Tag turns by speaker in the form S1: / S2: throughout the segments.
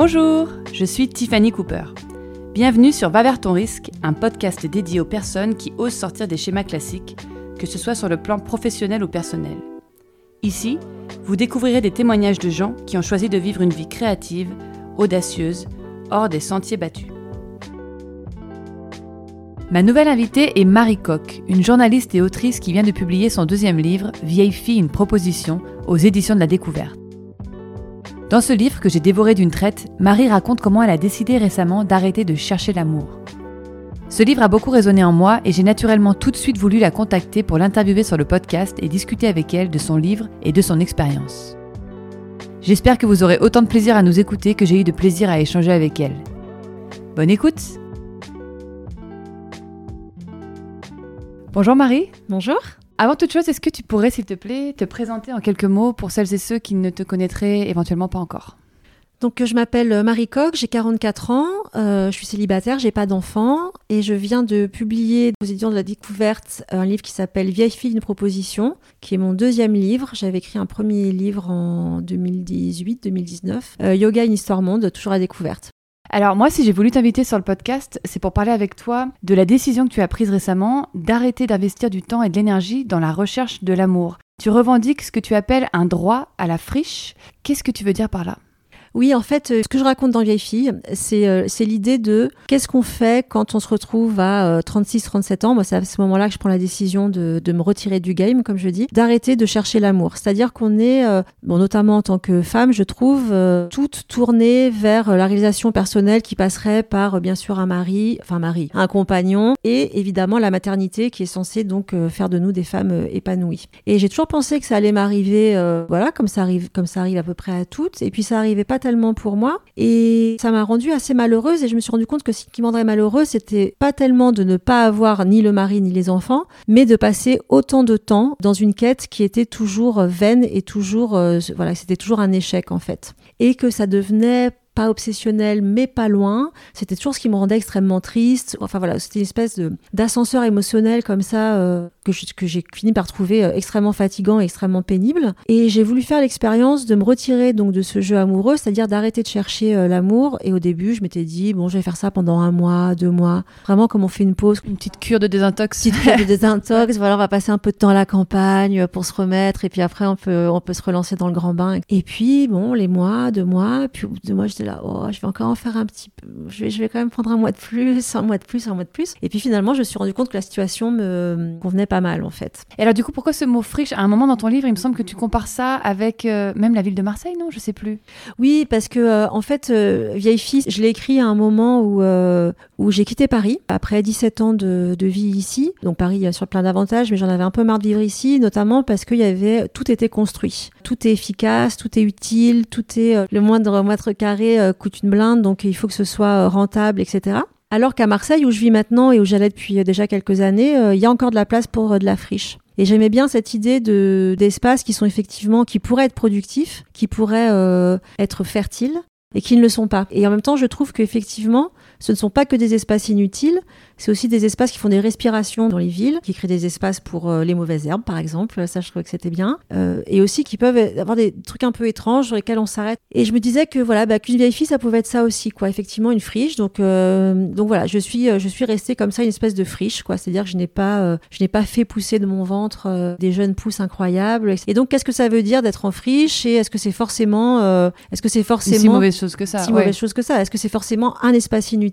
S1: Bonjour, je suis Tiffany Cooper. Bienvenue sur Va vers ton risque, un podcast dédié aux personnes qui osent sortir des schémas classiques, que ce soit sur le plan professionnel ou personnel. Ici, vous découvrirez des témoignages de gens qui ont choisi de vivre une vie créative, audacieuse, hors des sentiers battus. Ma nouvelle invitée est Marie Coq, une journaliste et autrice qui vient de publier son deuxième livre, Vieille fille, une proposition, aux éditions de la découverte. Dans ce livre que j'ai dévoré d'une traite, Marie raconte comment elle a décidé récemment d'arrêter de chercher l'amour. Ce livre a beaucoup résonné en moi et j'ai naturellement tout de suite voulu la contacter pour l'interviewer sur le podcast et discuter avec elle de son livre et de son expérience. J'espère que vous aurez autant de plaisir à nous écouter que j'ai eu de plaisir à échanger avec elle. Bonne écoute Bonjour Marie
S2: Bonjour
S1: avant toute chose, est-ce que tu pourrais, s'il te plaît, te présenter en quelques mots pour celles et ceux qui ne te connaîtraient éventuellement pas encore?
S2: Donc je m'appelle Marie Coq, j'ai 44 ans, euh, je suis célibataire, j'ai pas d'enfant et je viens de publier aux éditions de la découverte un livre qui s'appelle Vieille fille une proposition, qui est mon deuxième livre. J'avais écrit un premier livre en 2018-2019, euh, Yoga une histoire monde, toujours à découverte.
S1: Alors moi, si j'ai voulu t'inviter sur le podcast, c'est pour parler avec toi de la décision que tu as prise récemment d'arrêter d'investir du temps et de l'énergie dans la recherche de l'amour. Tu revendiques ce que tu appelles un droit à la friche. Qu'est-ce que tu veux dire par là?
S2: Oui, en fait, euh, ce que je raconte dans Vieille fille, c'est euh, c'est l'idée de qu'est-ce qu'on fait quand on se retrouve à 36-37 euh, ans. Moi, c'est à ce moment-là que je prends la décision de, de, me retirer du game, comme je dis, d'arrêter de chercher l'amour. C'est-à-dire qu'on est, bon, notamment en tant que femme, je trouve, toute tournée vers la réalisation personnelle qui passerait par, bien sûr, un mari, enfin mari, un compagnon, et évidemment la maternité qui est censée donc faire de nous des femmes épanouies. Et j'ai toujours pensé que ça allait m'arriver, voilà, comme ça arrive, comme ça arrive à peu près à toutes. Et puis ça arrivait pas pour moi. Et ça m'a rendue assez malheureuse et je me suis rendu compte que ce qui m'endrait malheureuse, c'était pas tellement de ne pas avoir ni le mari ni les enfants, mais de passer autant de temps dans une quête qui était toujours vaine et toujours, euh, voilà, c'était toujours un échec en fait. Et que ça devenait pas obsessionnel, mais pas loin. C'était toujours ce qui me rendait extrêmement triste. Enfin voilà, c'était une espèce d'ascenseur émotionnel comme ça euh, que j'ai fini par trouver euh, extrêmement fatigant et extrêmement pénible. Et j'ai voulu faire l'expérience de me retirer donc de ce jeu amoureux, c'est-à-dire d'arrêter de chercher euh, l'amour. Et au début, je m'étais dit bon, je vais faire ça pendant un mois, deux mois, vraiment comme on fait une pause,
S1: une petite cure de désintox.
S2: Petite cure de désintox. voilà, on va passer un peu de temps à la campagne pour se remettre, et puis après on peut on peut se relancer dans le grand bain. Et puis bon, les mois, deux mois, puis deux mois, j'étais oh, je vais encore en faire un petit peu, je vais, je vais quand même prendre un mois de plus, un mois de plus, un mois de plus. Et puis finalement, je me suis rendu compte que la situation me convenait pas mal, en fait.
S1: Et alors, du coup, pourquoi ce mot friche? À un moment dans ton livre, il me semble que tu compares ça avec euh, même la ville de Marseille, non? Je sais plus.
S2: Oui, parce que, euh, en fait, euh, Vieille fille, je l'ai écrit à un moment où, où j'ai quitté Paris, après 17 ans de, de vie ici. Donc, Paris, a sur plein d'avantages, mais j'en avais un peu marre de vivre ici, notamment parce qu'il y avait, tout était construit. Tout est efficace, tout est utile, tout est, le moindre mètre carré coûte une blinde, donc il faut que ce soit euh, rentable, etc. Alors qu'à Marseille, où je vis maintenant et où j'allais depuis euh, déjà quelques années, euh, il y a encore de la place pour de la friche. Et j'aimais bien cette idée de d'espaces qui sont effectivement qui pourraient être productifs, qui pourraient être fertiles et qui ne le sont pas. Et en même temps, je trouve qu'effectivement, ce ne sont pas que des espaces inutiles, c'est aussi des espaces qui font des respirations dans les villes, qui créent des espaces pour euh, les mauvaises herbes, par exemple. Ça, je trouvais que c'était bien. Euh, et aussi qui peuvent avoir des trucs un peu étranges sur lesquels on s'arrête. Et je me disais que voilà, bah, qu'une vieille fille, ça pouvait être ça aussi, quoi. Effectivement, une friche. Donc, euh, donc voilà, je suis, je suis restée comme ça, une espèce de friche, quoi. C'est-à-dire que je n'ai pas, je n'ai pas fait pousser de mon ventre des jeunes pousses incroyables. Et donc, qu'est-ce que ça veut dire d'être en friche? Et est-ce que c'est forcément, est-ce que c'est forcément
S1: si mauvaise chose que ça
S2: Si mauvaise chose que ça? Est-ce que c'est forcément un espace inutile?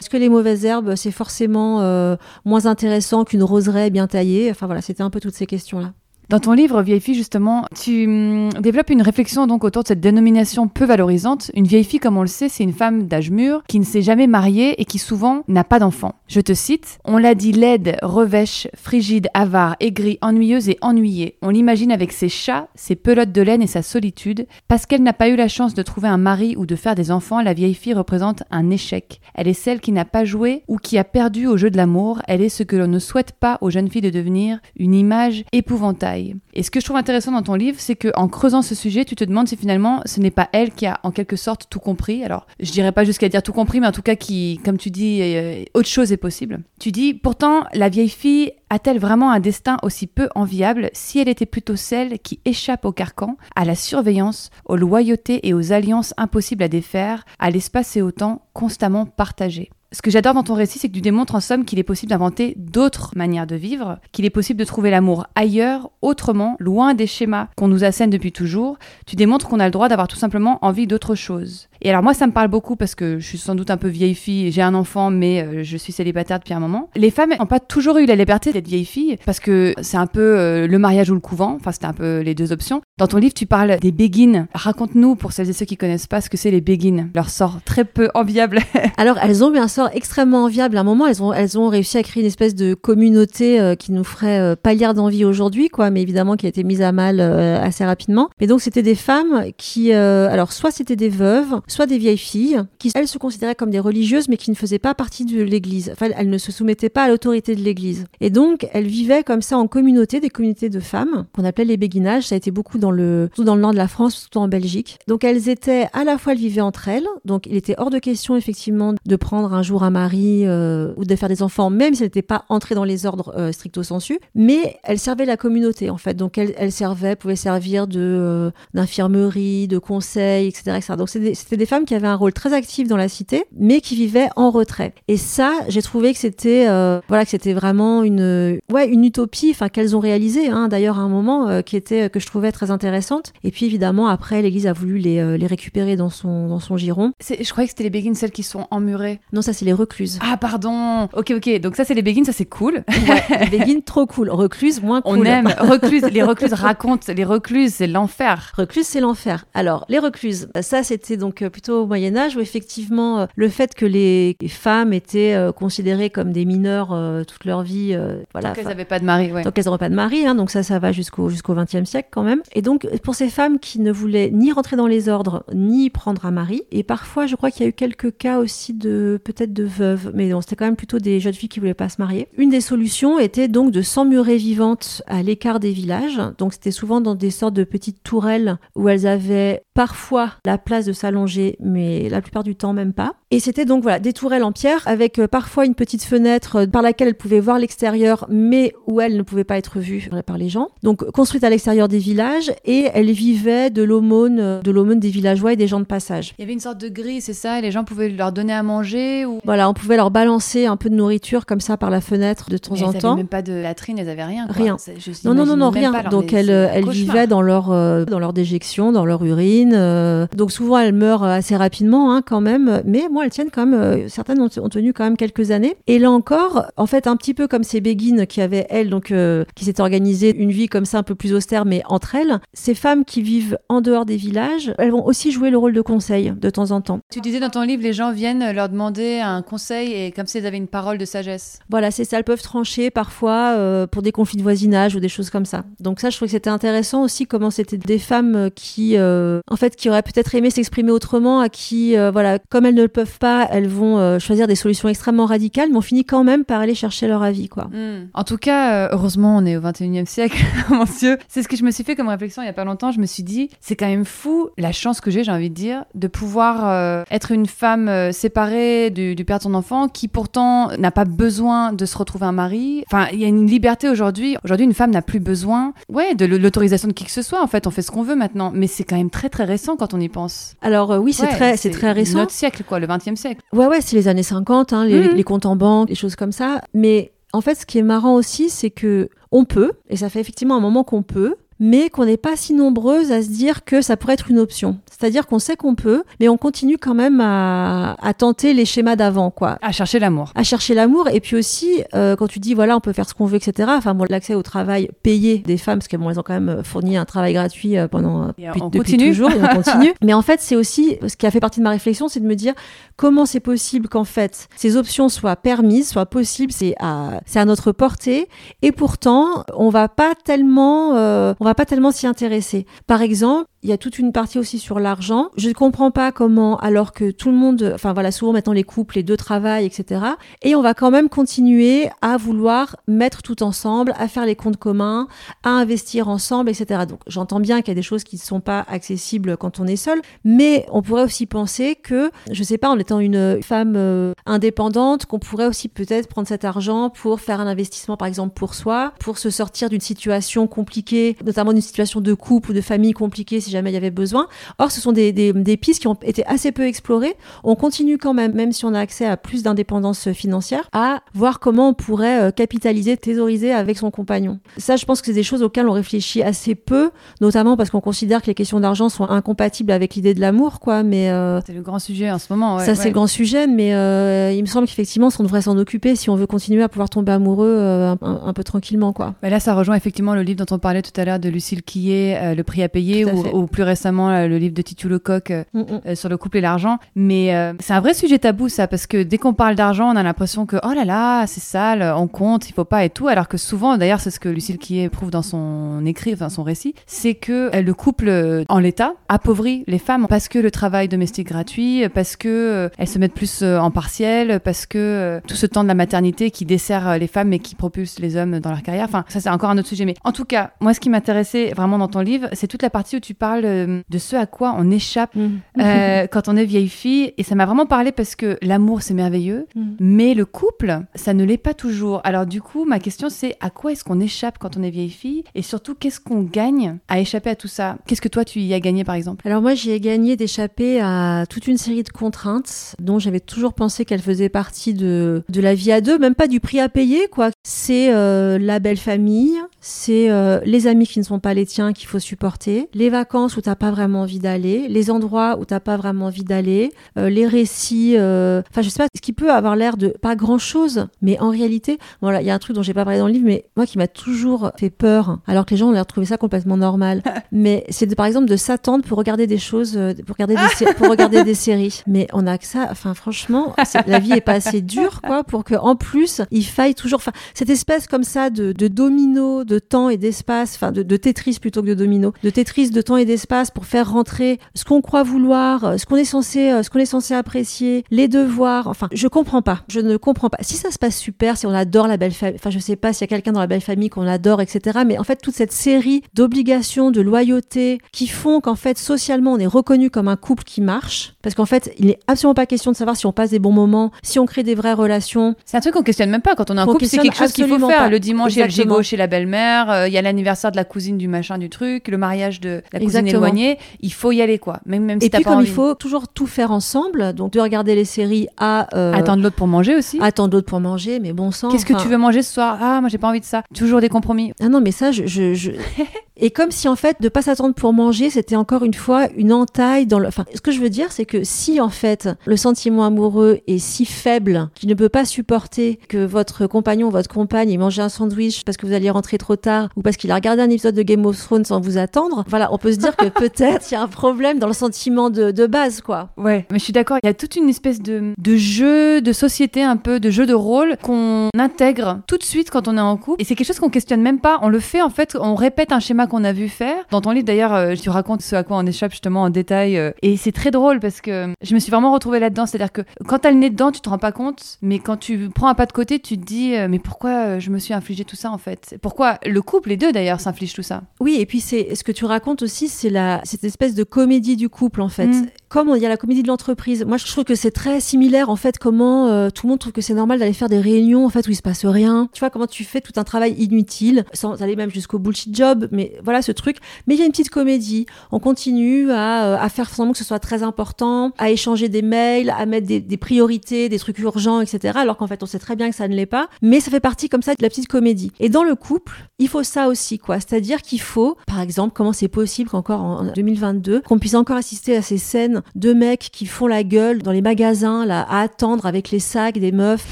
S2: Est-ce que les mauvaises herbes, c'est forcément euh, moins intéressant qu'une roseraie bien taillée? Enfin voilà, c'était un peu toutes ces questions-là.
S1: Dans ton livre Vieille fille, justement, tu hum, développes une réflexion donc autour de cette dénomination peu valorisante. Une vieille fille, comme on le sait, c'est une femme d'âge mûr qui ne s'est jamais mariée et qui souvent n'a pas d'enfant. Je te cite On l'a dit laide, revêche, frigide, avare, aigrie, ennuyeuse et ennuyée. On l'imagine avec ses chats, ses pelotes de laine et sa solitude. Parce qu'elle n'a pas eu la chance de trouver un mari ou de faire des enfants, la vieille fille représente un échec. Elle est celle qui n'a pas joué ou qui a perdu au jeu de l'amour. Elle est ce que l'on ne souhaite pas aux jeunes filles de devenir, une image épouvantable Et ce que je trouve intéressant dans ton livre, c'est que en creusant ce sujet, tu te demandes si finalement ce n'est pas elle qui a en quelque sorte tout compris. Alors, je dirais pas jusqu'à dire tout compris, mais en tout cas qui, comme tu dis, euh, autre chose est possible. Tu dis, pourtant, la vieille fille a-t-elle vraiment un destin aussi peu enviable si elle était plutôt celle qui échappe au carcan, à la surveillance, aux loyautés et aux alliances impossibles à défaire, à l'espace et au temps constamment partagés? Ce que j'adore dans ton récit, c'est que tu démontres en somme qu'il est possible d'inventer d'autres manières de vivre, qu'il est possible de trouver l'amour ailleurs, autrement, loin des schémas qu'on nous assène depuis toujours. Tu démontres qu'on a le droit d'avoir tout simplement envie d'autre chose. Et alors moi, ça me parle beaucoup parce que je suis sans doute un peu vieille fille, j'ai un enfant, mais euh, je suis célibataire depuis un moment. Les femmes n'ont pas toujours eu la liberté d'être vieille fille parce que c'est un peu euh, le mariage ou le couvent, enfin c'était un peu les deux options. Dans ton livre, tu parles des béguines. Raconte-nous, pour celles et ceux qui connaissent pas, ce que c'est les béguines, leur sort très peu enviable.
S2: alors elles ont eu un sort extrêmement enviable. À un moment, elles ont, elles ont réussi à créer une espèce de communauté euh, qui nous ferait pas lire d'envie aujourd'hui, quoi, mais évidemment qui a été mise à mal assez rapidement. Mais donc c'était des femmes qui, alors soit c'était des veuves, soit des vieilles filles qui, elles, se considéraient comme des religieuses, mais qui ne faisaient pas partie de l'Église. Enfin, elles ne se soumettaient pas à l'autorité de l'Église. Et donc, elles vivaient comme ça en communauté, des communautés de femmes, qu'on appelait les béguinages. Ça a été beaucoup dans le, tout dans le nord de la France, surtout en Belgique. Donc, elles étaient, à la fois, elles vivaient entre elles. Donc, il était hors de question, effectivement, de prendre un jour un mari euh, ou de faire des enfants, même si elles n'étaient pas entrées dans les ordres euh, stricto sensu. Mais elles servaient la communauté, en fait. Donc, elles, servaient, pouvaient servir de euh, d'infirmerie, de conseil, etc., etc. Donc, c'était des femmes qui avaient un rôle très actif dans la cité, mais qui vivait en retrait. Et ça, j'ai trouvé que c'était euh, voilà que c'était vraiment une ouais une utopie, enfin qu'elles ont réalisé hein, d'ailleurs à un moment euh, qui était que je trouvais très intéressante. Et puis évidemment après l'Église a voulu les, euh, les récupérer dans son dans son giron.
S1: Je croyais que c'était les béguines celles qui sont emmurées.
S2: Non, ça c'est les recluses.
S1: Ah pardon. Ok ok. Donc ça c'est les béguines, ça c'est cool.
S2: Ouais, les béguines trop cool. Recluses moins cool.
S1: On aime recluses. Les recluses racontent. Les recluses c'est l'enfer.
S2: Recluses c'est l'enfer. Alors les recluses, ça c'était donc plutôt au Moyen Âge où effectivement euh, le fait que les femmes étaient euh, considérées comme des mineurs euh, toute leur vie, voilà.
S1: Donc elles n'avaient pas de mari, ouais.
S2: Donc elles n'auraient pas de mari, hein, donc ça, ça va jusqu'au jusqu'au XXe siècle quand même. Et donc pour ces femmes qui ne voulaient ni rentrer dans les ordres ni prendre un mari, et parfois je crois qu'il y a eu quelques cas aussi de peut-être de veuves, mais c'était quand même plutôt des jeunes filles qui voulaient pas se marier. Une des solutions était donc de s'emmurer vivantes à l'écart des villages. Donc c'était souvent dans des sortes de petites tourelles où elles avaient parfois la place de s'allonger, mais la plupart du temps même pas. Et c'était donc voilà des tourelles en pierre avec euh, parfois une petite fenêtre euh, par laquelle elles pouvaient voir l'extérieur, mais où elles ne pouvaient pas être vues par les gens. Donc construites à l'extérieur des villages et elles vivaient de l'aumône, euh, de l'aumône des villageois et des gens de passage.
S1: Il y avait une sorte de grille, c'est ça, et les gens pouvaient leur donner à manger ou?
S2: Voilà, on pouvait leur balancer un peu de nourriture comme ça par la fenêtre de temps
S1: mais
S2: en
S1: elles
S2: temps.
S1: même pas de latrine, elles avaient rien. Quoi.
S2: Rien. Non non non non rien. Donc elles, elles vivaient dans leur dans leur déjection, dans leur urine. donc souvent elles meurent assez rapidement hein, quand même, mais moi elles tiennent quand même certaines ont, tenu quand même quelques années. Et là encore, en fait, un petit peu comme ces béguines qui avaient, elles, donc, euh, qui s'étaient organisées une vie comme ça un peu plus austère, mais entre elles, ces femmes qui vivent en dehors des villages, elles vont aussi jouer le rôle de conseil de temps en temps.
S1: Tu disais dans ton livre, les gens viennent leur demander un conseil et comme si elles avaient une parole de sagesse.
S2: Voilà, c'est ça, elles peuvent trancher parfois euh, pour des conflits de voisinage ou des choses comme ça. Donc ça, je trouve que c'était intéressant aussi comment c'était des femmes qui, euh, en fait, qui auraient peut-être aimé s'exprimer autrement, à qui, voilà, comme elles ne le peuvent pas, elles vont euh, choisir des solutions extrêmement radicales, mais on finit quand même par aller chercher leur avis. Quoi.
S1: Hmm. En tout cas, euh, heureusement, on est au 21e siècle, mon Dieu. C'est ce que je me suis fait comme réflexion il y a pas longtemps. Je me suis dit, c'est quand même fou la chance que j'ai, j'ai envie de dire, de pouvoir euh, être une femme séparée du, père de son enfant qui pourtant n'a pas besoin de se retrouver un mari. Enfin, il y a une liberté aujourd'hui. Aujourd'hui, une femme n'a plus besoin ouais, de l'autorisation de qui que ce soit. En fait, on fait ce qu'on veut maintenant. Mais c'est quand même très très récent quand on y pense.
S2: Alors oui, c'est très, c'est très récent.
S1: Notre siècle, quoi, le 20e siècle.
S2: Ouais, ouais, c'est les années 50, hein, les, mhm. les comptes en banque, les choses comme ça. Mais en fait, ce qui est marrant aussi, c'est que on peut, et ça fait effectivement un moment qu'on peut, mais qu'on n'est pas si nombreuses à se dire que ça pourrait être une option. C'est-à-dire qu'on sait qu'on peut, mais on continue quand même à, tenter les schémas d'avant, quoi.
S1: À chercher l'amour.
S2: À chercher l'amour, et puis aussi, euh, quand tu dis, voilà, on peut faire ce qu'on veut, etc., enfin, bon, l'accès au travail payé des femmes, parce qu'elles bon, ont quand même fourni un travail gratuit euh, pendant,
S1: depuis, on continue.
S2: toujours, et on continue. mais en fait, c'est aussi, ce qui a fait partie de ma réflexion, c'est de me dire, comment c'est possible qu'en fait, ces options soient permises, soient possibles, c'est à, c'est à notre portée, et pourtant, on va pas tellement, euh, on va pas tellement s'y intéresser. Par exemple, il y a toute une partie aussi sur l'argent. Je ne comprends pas comment, alors que tout le monde, enfin voilà, souvent maintenant les couples, les deux travaillent, etc. Et on va quand même continuer à vouloir mettre tout ensemble, à faire les comptes communs, à investir ensemble, etc. Donc j'entends bien qu'il y a des choses qui ne sont pas accessibles quand on est seul, mais on pourrait aussi penser que, je sais pas, en étant une femme euh, indépendante, qu'on pourrait aussi peut-être prendre cet argent pour faire un investissement, par exemple, pour soi, pour se sortir d'une situation compliquée, notamment d'une situation de couple ou de famille compliquée jamais il y avait besoin. Or, ce sont des, des, des pistes qui ont été assez peu explorées. On continue quand même, même si on a accès à plus d'indépendance financière, à voir comment on pourrait euh, capitaliser, thésauriser avec son compagnon. Ça, je pense que c'est des choses auxquelles on réfléchit assez peu, notamment parce qu'on considère que les questions d'argent sont incompatibles avec l'idée de l'amour, quoi. Mais euh,
S1: c'est le grand sujet en ce moment.
S2: Ouais, ça, c'est le grand sujet, mais euh, il me semble qu'effectivement, on devrait s'en occuper si on veut continuer à pouvoir tomber amoureux un, un, peu tranquillement, quoi.
S1: Bah là, ça rejoint effectivement le livre dont on parlait tout à l'heure de Lucille Quillet, Le prix à payer, ou, ou, plus récemment le livre de Titu Lecoq mm -mm. sur le couple et l'argent. Mais c'est un vrai sujet tabou, ça, parce que dès qu'on parle d'argent, on a l'impression que oh là là, c'est sale, on compte, il faut pas et tout. Alors que souvent, d'ailleurs, c'est ce que Lucille Quillet prouve dans son écrit, enfin son récit, c'est que le couple en l'état appauvrit les femmes parce que le travail domestique gratuit, parce que euh, elles se mettent plus euh, en partiel, parce que euh, tout ce temps de la maternité qui dessert les femmes et qui propulse les hommes dans leur carrière. Enfin, ça c'est encore un autre sujet. Mais en tout cas, moi, ce qui m'intéressait vraiment dans ton livre, c'est toute la partie où tu parles de ce à quoi on échappe mmh. quand on est vieille fille. Et ça m'a vraiment parlé parce que l'amour c'est merveilleux, mmh. mais le couple, ça ne l'est pas toujours. Alors du coup, ma question c'est à quoi est-ce qu'on échappe quand on est vieille fille? Et surtout qu'est-ce qu'on gagne à échapper à tout ça? Qu'est-ce que toi tu y as gagné par exemple?
S2: Alors moi j'y ai gagné d'échapper à toute une série de contraintes dont j'avais toujours pensé qu'elles faisaient partie de, de la vie à deux, même pas du prix à payer quoi. C'est euh, la belle famille, c'est euh, les amis qui ne sont pas les tiens qu'il faut supporter, les vacances où t'as pas vraiment envie d'aller, les endroits où t'as pas vraiment envie d'aller, euh, les récits, enfin je sais pas, ce qui peut avoir l'air de pas grand chose, mais en réalité, voilà, il y a un truc dont j'ai pas parlé dans le livre, mais moi qui m'a toujours fait peur, alors que les gens ont l'air de trouver ça complètement normal. mais c'est par exemple de s'attendre pour regarder des choses, euh, pour regarder des, pour regarder des séries. Mais on a que ça. Enfin, franchement, la vie est pas assez dure, quoi, pour que en plus il faille toujours. Enfin, cette espèce comme ça de, de domino, de temps et d'espace, enfin de, de, Tetris plutôt que de domino, de Tetris de temps et d'espace pour faire rentrer ce qu'on croit vouloir, euh, ce qu'on est censé, euh, ce qu'on est censé apprécier, les devoirs. Enfin, je comprends pas. Je ne comprends pas. Si ça se passe super, si on adore la belle famille, enfin, je sais pas s'il y a quelqu'un dans la belle famille qu'on adore, etc. Mais en fait, toute cette série d'obligations, de loyauté qui font qu'en fait, socialement, on est reconnu comme un couple qui marche. Parce qu'en fait, il n'est absolument pas question de savoir si on passe des bons moments, si on crée des vraies relations.
S1: C'est un truc qu'on questionne même pas quand on est un couple. C'est quelque chose qu'il faut faire. Le dimanche, il y a le gigot chez la belle-mère, euh, il y a l'anniversaire de la cousine du machin du truc, le mariage de la cousine éloignée. Il faut y aller, quoi. Même, même si
S2: Et puis,
S1: pas
S2: comme
S1: envie.
S2: il faut toujours tout faire ensemble, donc de regarder les séries à. Euh,
S1: Attendre l'autre pour manger aussi.
S2: Attendre l'autre pour manger, mais bon sang.
S1: Qu'est-ce que tu veux manger ce soir? Ah, moi j'ai pas envie de ça. Toujours des compromis.
S2: Ah non, mais ça, je. je, je... Et comme si en fait de pas s'attendre pour manger, c'était encore une fois une entaille dans le. Enfin, ce que je veux dire, c'est que si en fait le sentiment amoureux est si faible qu'il ne peut pas supporter que votre compagnon ou votre compagne ait mangé un sandwich parce que vous alliez rentrer trop tard ou parce qu'il a regardé un épisode de Game of Thrones sans vous attendre, voilà, on peut se dire que peut-être il y a un problème dans le sentiment de, de base, quoi.
S1: Ouais, mais je suis d'accord. Il y a toute une espèce de, de jeu de société, un peu de jeu de rôle qu'on intègre tout de suite quand on est en couple. Et c'est quelque chose qu'on questionne même pas. On le fait en fait, on répète un schéma qu'on a vu faire. Dans ton livre d'ailleurs, euh, tu racontes ce à quoi on échappe justement en détail. euh, et c'est très drôle parce que je me suis vraiment retrouvée là-dedans. C'est-à-dire que quand t'as le nez dedans, tu te rends pas compte. Mais quand tu prends un pas de côté, tu te dis, euh, mais pourquoi euh, je me suis infligé tout ça en fait? Pourquoi le couple, les deux d'ailleurs, s'infligent tout ça?
S2: Oui, et puis c'est ce que tu racontes aussi, c'est la cette espèce de comédie du couple en fait.
S1: Mm.
S2: Comme il y a la comédie de l'entreprise. Moi, je trouve que c'est très similaire en fait. Comment euh, tout le monde trouve que c'est normal d'aller faire des réunions en fait où il se passe rien. Tu vois comment tu fais tout un travail inutile sans aller même jusqu'au bullshit job. Mais voilà ce truc. Mais il y a une petite comédie. On continue à, euh, à faire semblant que ce soit très important, à échanger des mails, à mettre des, des priorités, des trucs urgents, etc. Alors qu'en fait, on sait très bien que ça ne l'est pas. Mais ça fait partie comme ça de la petite comédie. Et dans le couple, il faut ça aussi, quoi. C'est-à-dire qu'il faut, par exemple, comment c'est possible qu'encore en 2022, qu'on puisse encore assister à ces scènes de mecs qui font la gueule dans les magasins, là, à attendre avec les sacs des meufs.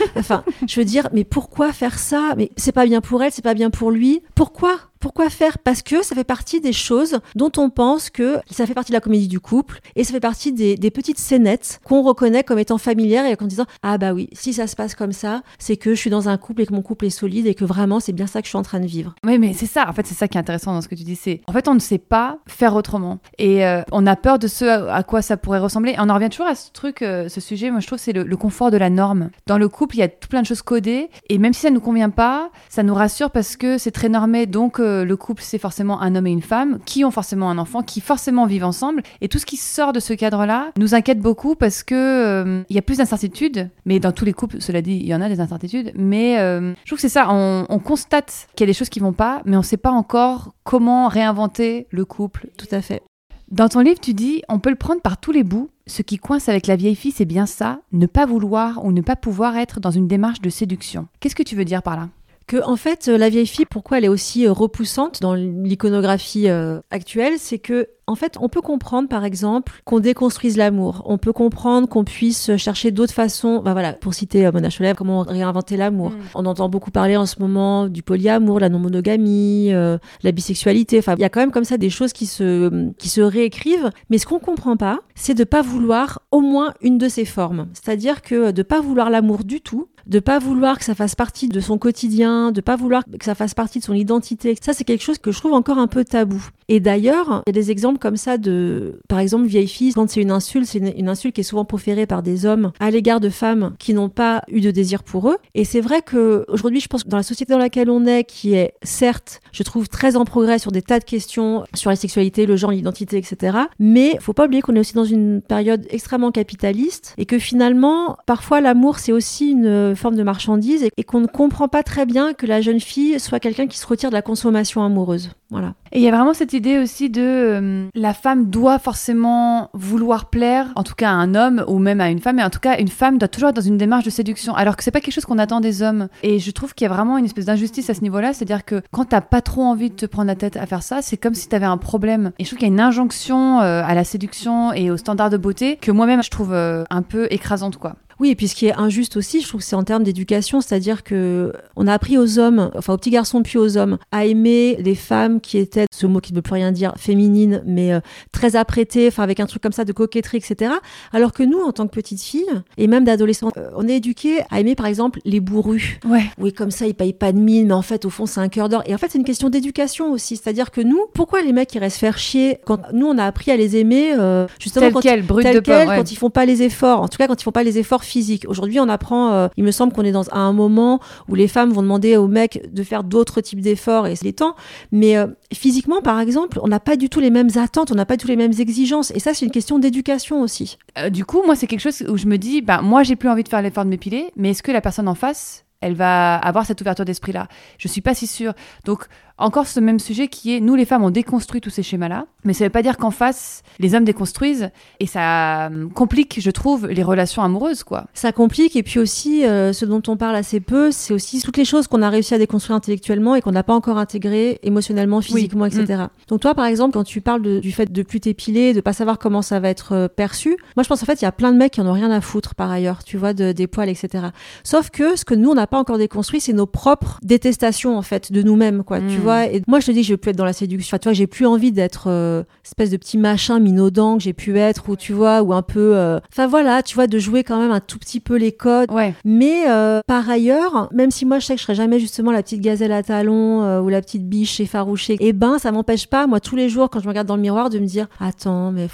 S2: enfin, je veux dire, mais pourquoi faire ça? Mais c'est pas bien pour elle, c'est pas bien pour lui. Pourquoi? Pourquoi faire? Parce que ça fait partie des choses dont on pense que ça fait partie de la comédie du couple et ça fait partie des, petites scénettes qu'on reconnaît comme étant familières et en disant ah bah oui, si ça se passe comme ça, c'est que je suis dans un couple et que mon couple est solide et que vraiment c'est bien ça que je suis en train de vivre.
S1: Oui, mais c'est ça. En fait, c'est ça qui est intéressant dans ce que tu dis. C'est en fait on ne sait pas faire autrement et euh, on a peur de ce à quoi ça pourrait ressembler. Et on en revient toujours à ce truc, euh, ce sujet. Moi, je trouve c'est le, confort de la norme. Dans le couple, il y a tout plein de choses codées et même si ça nous convient pas, ça nous rassure parce que c'est très normé. Donc euh, le couple, c'est forcément un homme et une femme qui ont forcément un enfant, qui forcément vivent ensemble. Et tout ce qui sort de ce cadre-là nous inquiète beaucoup parce que euh, il y a plus d'incertitudes. Mais dans tous les couples, cela dit, il y en a des incertitudes. Mais euh, je trouve que c'est ça. On, on constate qu'il y a des choses qui vont pas, mais on sait pas encore comment réinventer le couple.
S2: Tout à fait.
S1: Dans ton livre, tu dis on peut le prendre par tous les bouts. Ce qui coince avec la vieille fille, c'est bien ça, ne pas vouloir ou ne pas pouvoir être dans une démarche de séduction. Qu'est-ce que tu veux dire par là?
S2: Que en fait la vieille fille pourquoi elle est aussi euh, repoussante dans l'iconographie euh, actuelle c'est que en fait, on peut comprendre, par exemple, qu'on déconstruise l'amour. On peut comprendre qu'on puisse chercher d'autres façons. Ben voilà, pour citer euh, Mona Chollet, comment réinventer l'amour. Mm. On entend beaucoup parler en ce moment du polyamour, la non-monogamie, la bisexualité. Enfin, il y a quand même comme ça des choses qui se, qui se réécrivent. Mais ce qu'on comprend pas, c'est de pas vouloir au moins une de ces formes. C'est-à-dire que de pas vouloir l'amour du tout, de pas vouloir que ça fasse partie de son quotidien, de pas vouloir que ça fasse partie de son identité. Ça, c'est quelque chose que je trouve encore un peu tabou. Et d'ailleurs, il y a des exemples comme ça de, par exemple, vieille fille, quand c'est une insulte, c'est une, insulte qui est souvent proférée par des hommes à l'égard de femmes qui n'ont pas eu de désir pour eux. Et c'est vrai que aujourd'hui, je pense que dans la société dans laquelle on est, qui est certes, je trouve très en progrès sur des tas de questions sur la sexualité, le genre, l'identité, etc. Mais faut pas oublier qu'on est aussi dans une période extrêmement capitaliste et que finalement, parfois, l'amour, c'est aussi une forme de marchandise et, qu'on ne comprend pas très bien que la jeune fille soit quelqu'un qui se retire de la consommation amoureuse. Voilà.
S1: Et il y a vraiment cette idée aussi de euh, la femme doit forcément vouloir plaire, en tout cas à un homme ou même à une femme, mais en tout cas une femme doit toujours être dans une démarche de séduction, alors que c'est pas quelque chose qu'on attend des hommes. Et je trouve qu'il y a vraiment une espèce d'injustice à ce niveau-là, c'est-à-dire que quand t'as pas trop envie de te prendre la tête à faire ça, c'est comme si t'avais un problème. Et je trouve qu'il y a une injonction euh, à la séduction et aux standards de beauté que moi-même je trouve euh, un peu écrasante, quoi.
S2: Oui, et puis ce qui est injuste aussi, je trouve que c'est en termes d'éducation, c'est-à-dire que on a appris aux hommes, enfin aux petits garçons puis aux hommes, à aimer les femmes qui étaient, ce mot qui ne veut plus rien dire, féminines, mais euh, très apprêtées, enfin avec un truc comme ça de coquetterie, etc. Alors que nous, en tant que petites filles, et même d'adolescents, euh, on est éduqués à aimer par exemple les bourrus.
S1: Ouais.
S2: Oui, comme ça, ils payent pas de mine, mais en fait, au fond, c'est un cœur d'or. Et en fait, c'est une question d'éducation aussi, c'est-à-dire que nous, pourquoi les mecs ils restent faire chier quand nous on a appris à les aimer euh, justement
S1: tel
S2: quand,
S1: quel, brut de
S2: quand ils font pas les efforts, en tout cas quand ils font pas les efforts Aujourd'hui, on apprend, euh, il me semble qu'on est dans un moment où les femmes vont demander aux mecs de faire d'autres types d'efforts et c'est les temps. Mais euh, physiquement, par exemple, on n'a pas du tout les mêmes attentes, on n'a pas du tout les mêmes exigences. Et ça, c'est une question d'éducation aussi.
S1: Euh, du coup, moi, c'est quelque chose où je me dis, bah, moi, j'ai plus envie de faire l'effort de m'épiler, mais est-ce que la personne en face, elle va avoir cette ouverture d'esprit-là? Je suis pas si sûre. Donc, encore ce même sujet qui est, nous les femmes, on déconstruit tous ces schémas-là, mais ça ne veut pas dire qu'en face, les hommes déconstruisent, et ça euh, complique, je trouve, les relations amoureuses, quoi.
S2: Ça complique, et puis aussi, euh, ce dont on parle assez peu, c'est aussi toutes les choses qu'on a réussi à déconstruire intellectuellement et qu'on n'a pas encore intégrées émotionnellement, physiquement, etc. Mm. Donc toi, par exemple, quand tu parles du fait de plus t'épiler, de pas savoir comment ça va être euh, perçu, moi je pense en fait, il y a plein de mecs qui en ont rien à foutre par ailleurs, tu vois, de, des poils, etc. Sauf que ce que nous, on n'a pas encore déconstruit, c'est nos propres détestations, en fait, de nous-mêmes, quoi, tu mm. Vois. Et moi, je te dis, je veux plus être dans la séduction. tu vois, j'ai plus envie d'être euh, espèce de petit machin minaudant que j'ai pu être, ou tu vois, ou un peu. Euh, enfin voilà, tu vois, de jouer quand même un tout petit peu les codes.
S1: Ouais.
S2: Mais euh, par ailleurs, même si moi je sais que je serai jamais justement la petite gazelle à talons ou la petite biche effarouchée, eh ben ça m'empêche pas, moi tous les jours quand je me regarde dans le miroir, de me dire, attends, mais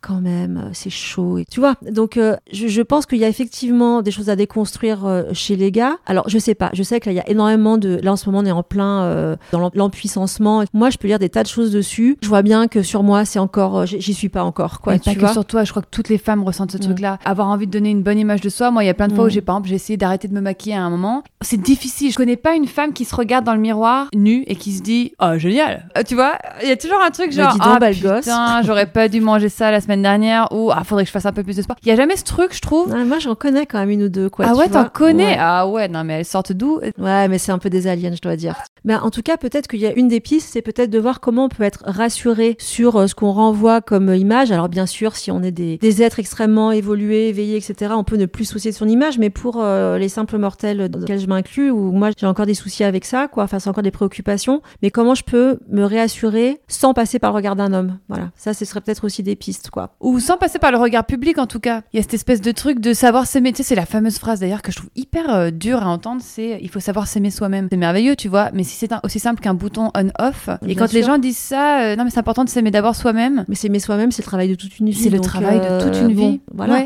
S2: quand même, c'est chaud. Et, tu vois, donc je, je, pense qu'il y a effectivement des choses à déconstruire chez les gars. Alors je sais pas, je sais qu'il y a énormément de. Là en ce moment, on est en plein dans l'emploi puissancement. Moi, je peux lire des tas de choses dessus. Je vois bien que sur moi, c'est encore, euh, j'y suis pas encore, quoi.
S1: Et pas que sur toi. Je crois que toutes les femmes ressentent ce mm. truc-là. Avoir envie de donner une bonne image de soi. Moi, il y a plein de fois où mm. j'ai, par exemple, j'ai essayé d'arrêter de me maquiller à un moment. C'est difficile. Je connais pas une femme qui se regarde dans le miroir nue et qui se dit, oh, génial. Euh, tu vois, il y a toujours un truc genre, ah, oh, putain, j'aurais pas dû manger ça la semaine dernière ou, ah, faudrait que je fasse un peu plus de sport. Il y a jamais ce truc, je trouve.
S2: moi, j'en connais quand même une ou deux, quoi.
S1: Ah ouais, t'en connais? Ah ouais, non, mais elles sortent d'où?
S2: Ouais, mais c'est un peu des aliens, je dois dire. Mais en tout cas, peut peut-être qu'il y a une des pistes, c'est peut-être de voir comment on peut être rassuré sur euh, ce qu'on renvoie comme image. Alors bien sûr, si on est des, des êtres extrêmement évolués, éveillés, etc., on peut ne plus soucier de son image, mais pour euh, les simples mortels dans lesquels je m'inclus, ou moi j'ai encore des soucis avec ça, quoi, enfin c'est encore des préoccupations, mais comment je peux me réassurer sans passer par le regard d'un homme? Voilà, ça ce serait peut-être aussi des pistes, quoi.
S1: Ou sans passer par le regard public en tout cas. Il y a cette espèce de truc de savoir s'aimer, tu sais, c'est la fameuse phrase d'ailleurs que je trouve hyper euh, dure à entendre, c'est il faut savoir s'aimer soi-même. C'est merveilleux, tu vois, mais si c'est aussi simple qu'un bouton on-off, et quand les gens disent ça, euh, non mais c'est important de s'aimer d'abord soi-même.
S2: Mais s'aimer soi-même, c'est le travail de toute une vie.
S1: C'est le travail de toute une vie.
S2: voilà.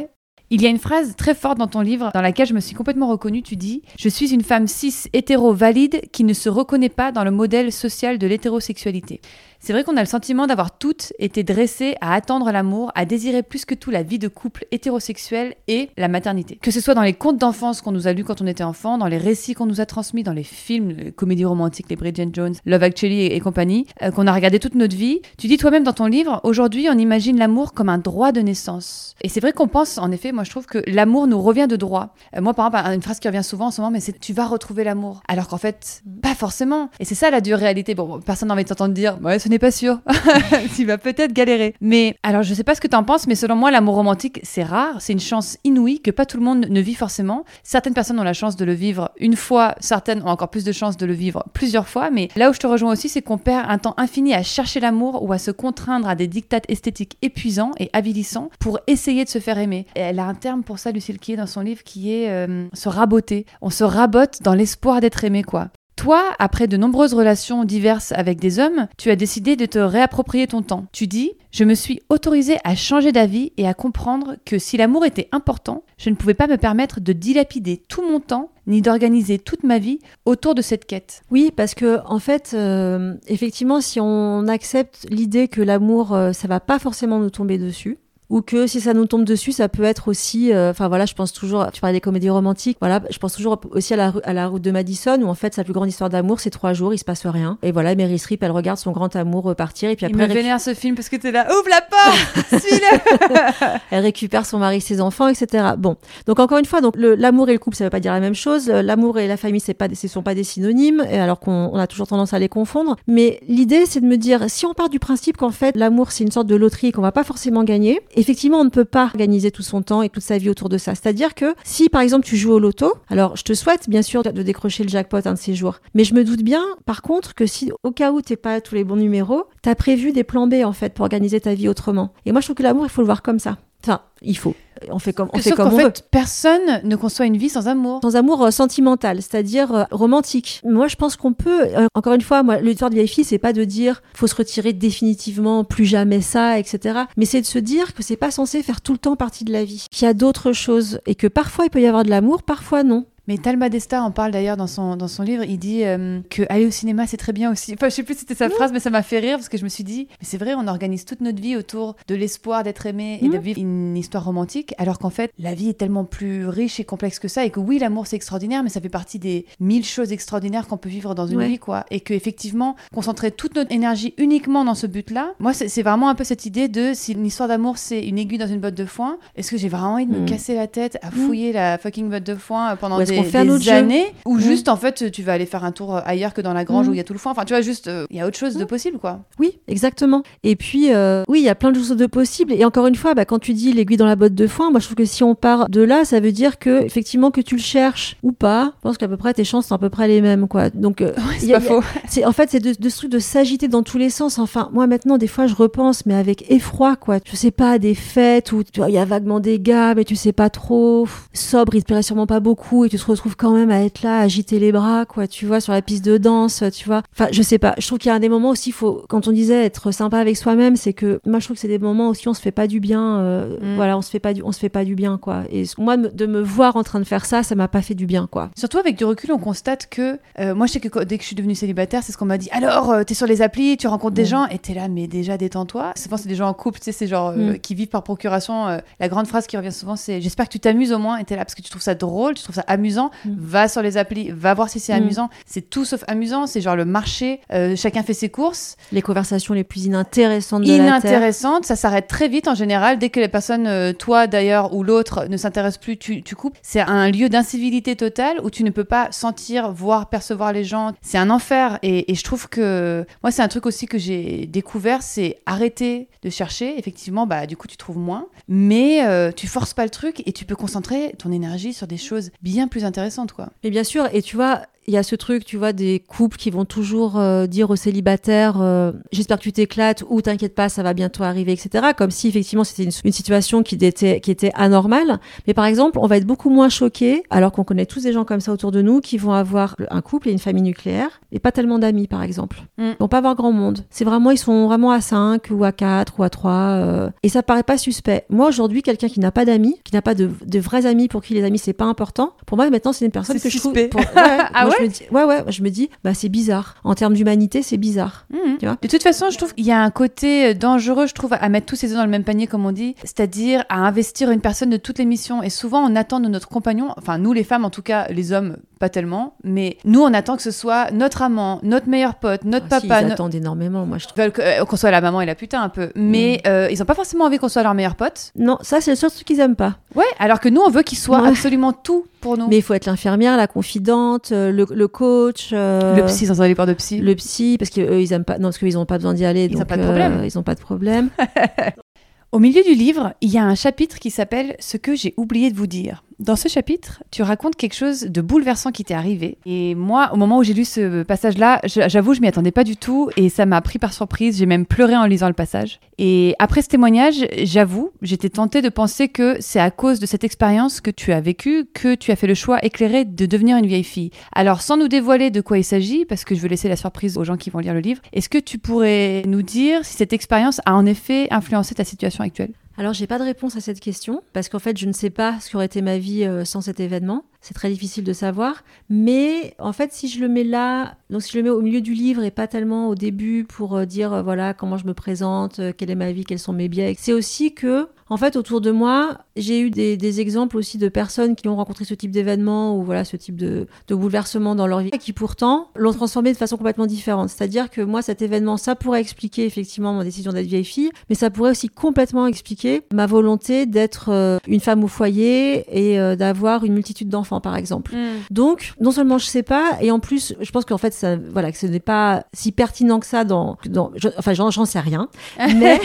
S1: Il y a une phrase très forte dans ton livre dans laquelle je me suis complètement reconnue. Tu dis Je suis une femme cis hétéro valide qui ne se reconnaît pas dans le modèle social de l'hétérosexualité. C'est vrai qu'on a le sentiment d'avoir toutes été dressées à attendre l'amour, à désirer plus que tout la vie de couple hétérosexuel et la maternité. Que ce soit dans les contes d'enfance qu'on nous a lus quand on était enfant, dans les récits qu'on nous a transmis, dans les films, les comédies romantiques, les Bridget Jones, Love Actually et, compagnie, euh, qu'on a regardé toute notre vie. Tu dis toi-même dans ton livre, aujourd'hui on imagine l'amour comme un droit de naissance. Et c'est vrai qu'on pense, en effet, moi je trouve que l'amour nous revient de droit. Euh, moi par exemple, une phrase qui revient souvent en ce moment, mais c'est tu vas retrouver l'amour. Alors qu'en fait, pas forcément. Et c'est ça la dure réalité. Bon, personne n'a envie de t'entendre dire, ouais, n'est pas sûr. tu vas peut-être galérer. Mais alors, je sais pas ce que tu en penses, mais selon moi, l'amour romantique, c'est rare. C'est une chance inouïe que pas tout le monde ne vit forcément. Certaines personnes ont la chance de le vivre une fois, certaines ont encore plus de chance de le vivre plusieurs fois. Mais là où je te rejoins aussi, c'est qu'on perd un temps infini à chercher l'amour ou à se contraindre à des dictates esthétiques épuisants et avilissants pour essayer de se faire aimer. Et elle a un terme pour ça, Lucille Kier, dans son livre, qui est euh, se raboter. On se rabote dans l'espoir d'être aimé, quoi. Toi, après de nombreuses relations diverses avec des hommes, tu as décidé de te réapproprier ton temps. Tu dis Je me suis autorisée à changer d'avis et à comprendre que si l'amour était important, je ne pouvais pas me permettre de dilapider tout mon temps ni d'organiser toute ma vie autour de cette quête.
S2: Oui, parce que en fait, euh, effectivement, si on accepte l'idée que l'amour, euh, ça va pas forcément nous tomber dessus, ou que si ça nous tombe dessus, ça peut être aussi, euh, enfin voilà, je pense toujours, tu parlais des comédies romantiques, voilà, je pense toujours aussi à la, à la route de Madison où en fait sa plus grande histoire d'amour c'est trois jours, il se passe rien, et voilà, Mary Streep elle regarde son grand amour repartir et puis après.
S1: Il me vénère ce film parce que t'es là, ouvre la porte, suis-le.
S2: elle récupère son mari, ses enfants, etc. Bon, donc encore une fois, donc l'amour et le couple ça veut pas dire la même chose, l'amour et la famille c'est pas, ce sont pas des synonymes, alors qu'on a toujours tendance à les confondre, mais l'idée c'est de me dire si on part du principe qu'en fait l'amour c'est une sorte de loterie qu'on va pas forcément gagner, effectivement, on ne peut pas organiser tout son temps et toute sa vie autour de ça. C'est-à-dire que si, par exemple, tu joues au loto, alors je te souhaite, bien sûr, de décrocher le jackpot un de ces jours. Mais je me doute bien, par contre, que si, au cas où t'es pas tous les bons numéros, t'as prévu des plans B, en fait, pour organiser ta vie autrement. Et moi, je trouve que l'amour, il faut le voir comme ça. Enfin, il faut. On fait comme on fait comme on fait,
S1: Personne ne conçoit une vie sans amour.
S2: Sans amour euh, sentimental, c'est-à-dire euh, romantique. Moi, je pense qu'on peut. Euh, encore une fois, moi, l'histoire de vieille fille, c'est pas de dire faut se retirer définitivement, plus jamais ça, etc. Mais c'est de se dire que c'est pas censé faire tout le temps partie de la vie, qu'il y a d'autres choses et que parfois il peut y avoir de l'amour, parfois non.
S1: Mais Talma Desta en parle d'ailleurs dans son, dans son livre. Il dit euh, que aller au cinéma, c'est très bien aussi. Enfin, je sais plus si c'était sa phrase, mais ça m'a fait rire parce que je me suis dit, mais c'est vrai, on organise toute notre vie autour de l'espoir d'être aimé et de vivre une histoire romantique, alors qu'en fait, la vie est tellement plus riche et complexe que ça. Et que oui, l'amour, c'est extraordinaire, mais ça fait partie des mille choses extraordinaires qu'on peut vivre dans une vie, quoi. Et qu'effectivement, concentrer toute notre énergie uniquement dans ce but-là, moi, c'est vraiment un peu cette idée de si une histoire d'amour, c'est une aiguille dans une botte de foin, est-ce que j'ai vraiment envie de me mm. casser la tête à mm. fouiller la fucking botte de foin pendant des
S2: des, des
S1: années ou juste en fait tu vas aller faire un tour ailleurs que dans la grange où il y a tout le foin. Enfin, tu vois, juste euh, il y a autre chose de possible quoi.
S2: Oui, exactement. Et puis euh, oui, il y a plein de choses de possibles. Et encore une fois, bah, quand tu dis l'aiguille dans la botte de foin, moi je trouve que si on part de là, ça veut dire que effectivement que tu le cherches ou pas, je pense qu'à peu près tes chances sont à peu près les mêmes quoi. Donc
S1: euh, c'est pas faux.
S2: C'est en fait c'est de, de ce truc de s'agiter dans tous les sens. Enfin, moi maintenant des fois je repense mais avec effroi quoi. Je sais pas des fêtes où il y a vaguement des gars mais tu sais pas trop sobre, il te plairait sûrement pas beaucoup et tu te retrouves quand même à être là, agiter les bras, quoi, tu vois, sur la piste de danse, tu vois. Enfin, je sais pas. Je trouve qu'il y a des moments aussi, faut, quand on disait être sympa avec soi-même, c'est que moi, je trouve que c'est des moments aussi, on se fait pas du bien. Euh, mm. Voilà, on se fait pas du, on se fait pas du bien, quoi. Et moi, de me voir en train de faire ça, ça m'a pas fait du bien, quoi.
S1: Surtout avec du recul, on constate que, euh, moi, je sais que dès que je suis devenue célibataire, c'est ce qu'on m'a dit. Alors, euh, t'es sur les applis, tu rencontres des mm. gens, et t'es là, mais déjà détends-toi. Souvent, c'est des gens en couple, tu sais, c'est genre mm. qui vivent par procuration. la grande phrase qui revient souvent, c'est j'espère que tu t'amuses au moins, et t'es là parce que tu trouves ça drôle, tu trouves ça amusant amusant,
S2: Mm.
S1: va sur les applis, va voir si c'est
S2: Mm.
S1: amusant. C'est tout sauf amusant. C'est genre le marché. euh, chacun fait ses courses.
S2: Les conversations les plus inintéressantes de la Terre.
S1: Inintéressante. Ça s'arrête très vite en général. Dès que la personne, euh, toi d'ailleurs ou l'autre, ne s'intéresse plus, tu, tu coupes. C'est un lieu d'incivilité totale où tu ne peux pas sentir, voir, percevoir les gens. C'est un enfer. Et, et je trouve que moi, c'est un truc aussi que j'ai découvert, c'est arrêter de chercher. Effectivement, bah du coup, tu trouves moins, mais euh, tu forces pas le truc et tu peux concentrer ton énergie sur des choses bien plus intéressantes, quoi.
S2: Mais bien sûr, et tu vois, il y a ce truc, tu vois, des couples qui vont toujours euh, dire aux célibataires euh, J'espère que tu t'éclates ou t'inquiète pas, ça va bientôt arriver, etc. Comme si effectivement c'était une, une situation qui était, qui était anormale. Mais par exemple, on va être beaucoup moins choqué, alors qu'on connaît tous des gens comme ça autour de nous qui vont avoir un couple et une famille nucléaire et pas tellement d'amis, par exemple.
S1: Mm.
S2: Ils vont pas avoir grand monde. C'est vraiment, ils sont vraiment à 5 ou à 4 ou à 3. euh, et ça paraît pas suspect. Moi, aujourd'hui, quelqu'un qui n'a pas d'amis, qui n'a pas de, de vrais amis pour qui les amis c'est pas important, pour moi maintenant c'est une personne que je trouve.
S1: suspect.
S2: pour- ouais,
S1: Ah
S2: moi,
S1: ouais
S2: je me dis, ouais, ouais, je me dis, bah c'est bizarre. En termes d'humanité, c'est bizarre.
S1: Mhm.
S2: Tu vois
S1: de toute façon, je trouve qu'il y a un côté euh, dangereux, je trouve, à mettre tous ces œufs dans le même panier, comme on dit, c'est-à-dire à investir une personne de toutes les missions. Et souvent, on attend de notre compagnon, enfin nous les femmes en tout cas, les hommes pas tellement, mais nous on attend que ce soit notre amant, notre meilleur pote, notre
S2: Ah, si,
S1: papa,
S2: ils
S1: no-
S2: attendent énormément, moi je trouve.
S1: Ils veulent euh, qu'on soit la maman et la putain un peu, mais
S2: Mm.
S1: euh, ils ont pas forcément envie qu'on soit leur meilleur pote.
S2: Non, ça c'est le seul truc qu'ils aiment pas.
S1: Ouais, alors que nous on veut qu'ils soient
S2: Ouais.
S1: absolument tout pour nous.
S2: Mais il faut être l'infirmière, la confidente, euh, le, le coach, euh,
S1: Le psy sans aller voir de psy.
S2: le psy, parce qu'eux ils aiment pas, non parce qu'ils ont pas besoin d'y aller,
S1: Ils ont
S2: donc
S1: pas de problème.
S2: euh, ils ont pas de problème.
S1: Au milieu du livre, il y a un chapitre qui s'appelle Ce que j'ai oublié de vous dire. Dans ce chapitre, tu racontes quelque chose de bouleversant qui t'est arrivé. Et moi, au moment où j'ai lu ce passage-là, j'avoue, je m'y attendais pas du tout et ça m'a pris par surprise. J'ai même pleuré en lisant le passage. Et après ce témoignage, j'avoue, j'étais tentée de penser que c'est à cause de cette expérience que tu as vécue que tu as fait le choix éclairé de devenir une vieille fille. Alors, sans nous dévoiler de quoi il s'agit, parce que je veux laisser la surprise aux gens qui vont lire le livre, est-ce que tu pourrais nous dire si cette expérience a en effet influencé ta situation actuelle?
S2: Alors, j'ai pas de réponse à cette question parce qu'en fait, je ne sais pas ce qu'aurait été ma vie euh, sans cet événement. C'est très difficile de savoir. Mais en fait, si je le mets là, donc si je le mets au milieu du livre et pas tellement au début pour euh, dire euh, voilà comment je me présente, euh, quelle est ma vie, quels sont mes biais, c'est aussi que en fait, autour de moi, j'ai eu des, exemples aussi de personnes qui ont rencontré ce type d'événement ou voilà ce type de, bouleversement dans leur vie et qui pourtant l'ont transformé de façon complètement différente. C'est-à-dire que moi, cet événement, ça pourrait expliquer effectivement ma décision d'être vieille fille, mais ça pourrait aussi complètement expliquer ma volonté d'être une femme au foyer et d'avoir une multitude d'enfants, par exemple. Donc, non seulement je sais pas, et en plus, je pense qu'en fait, ça, voilà, que ce n'est pas si pertinent que ça dans, dans je- enfin, j'en, sais rien. Mais,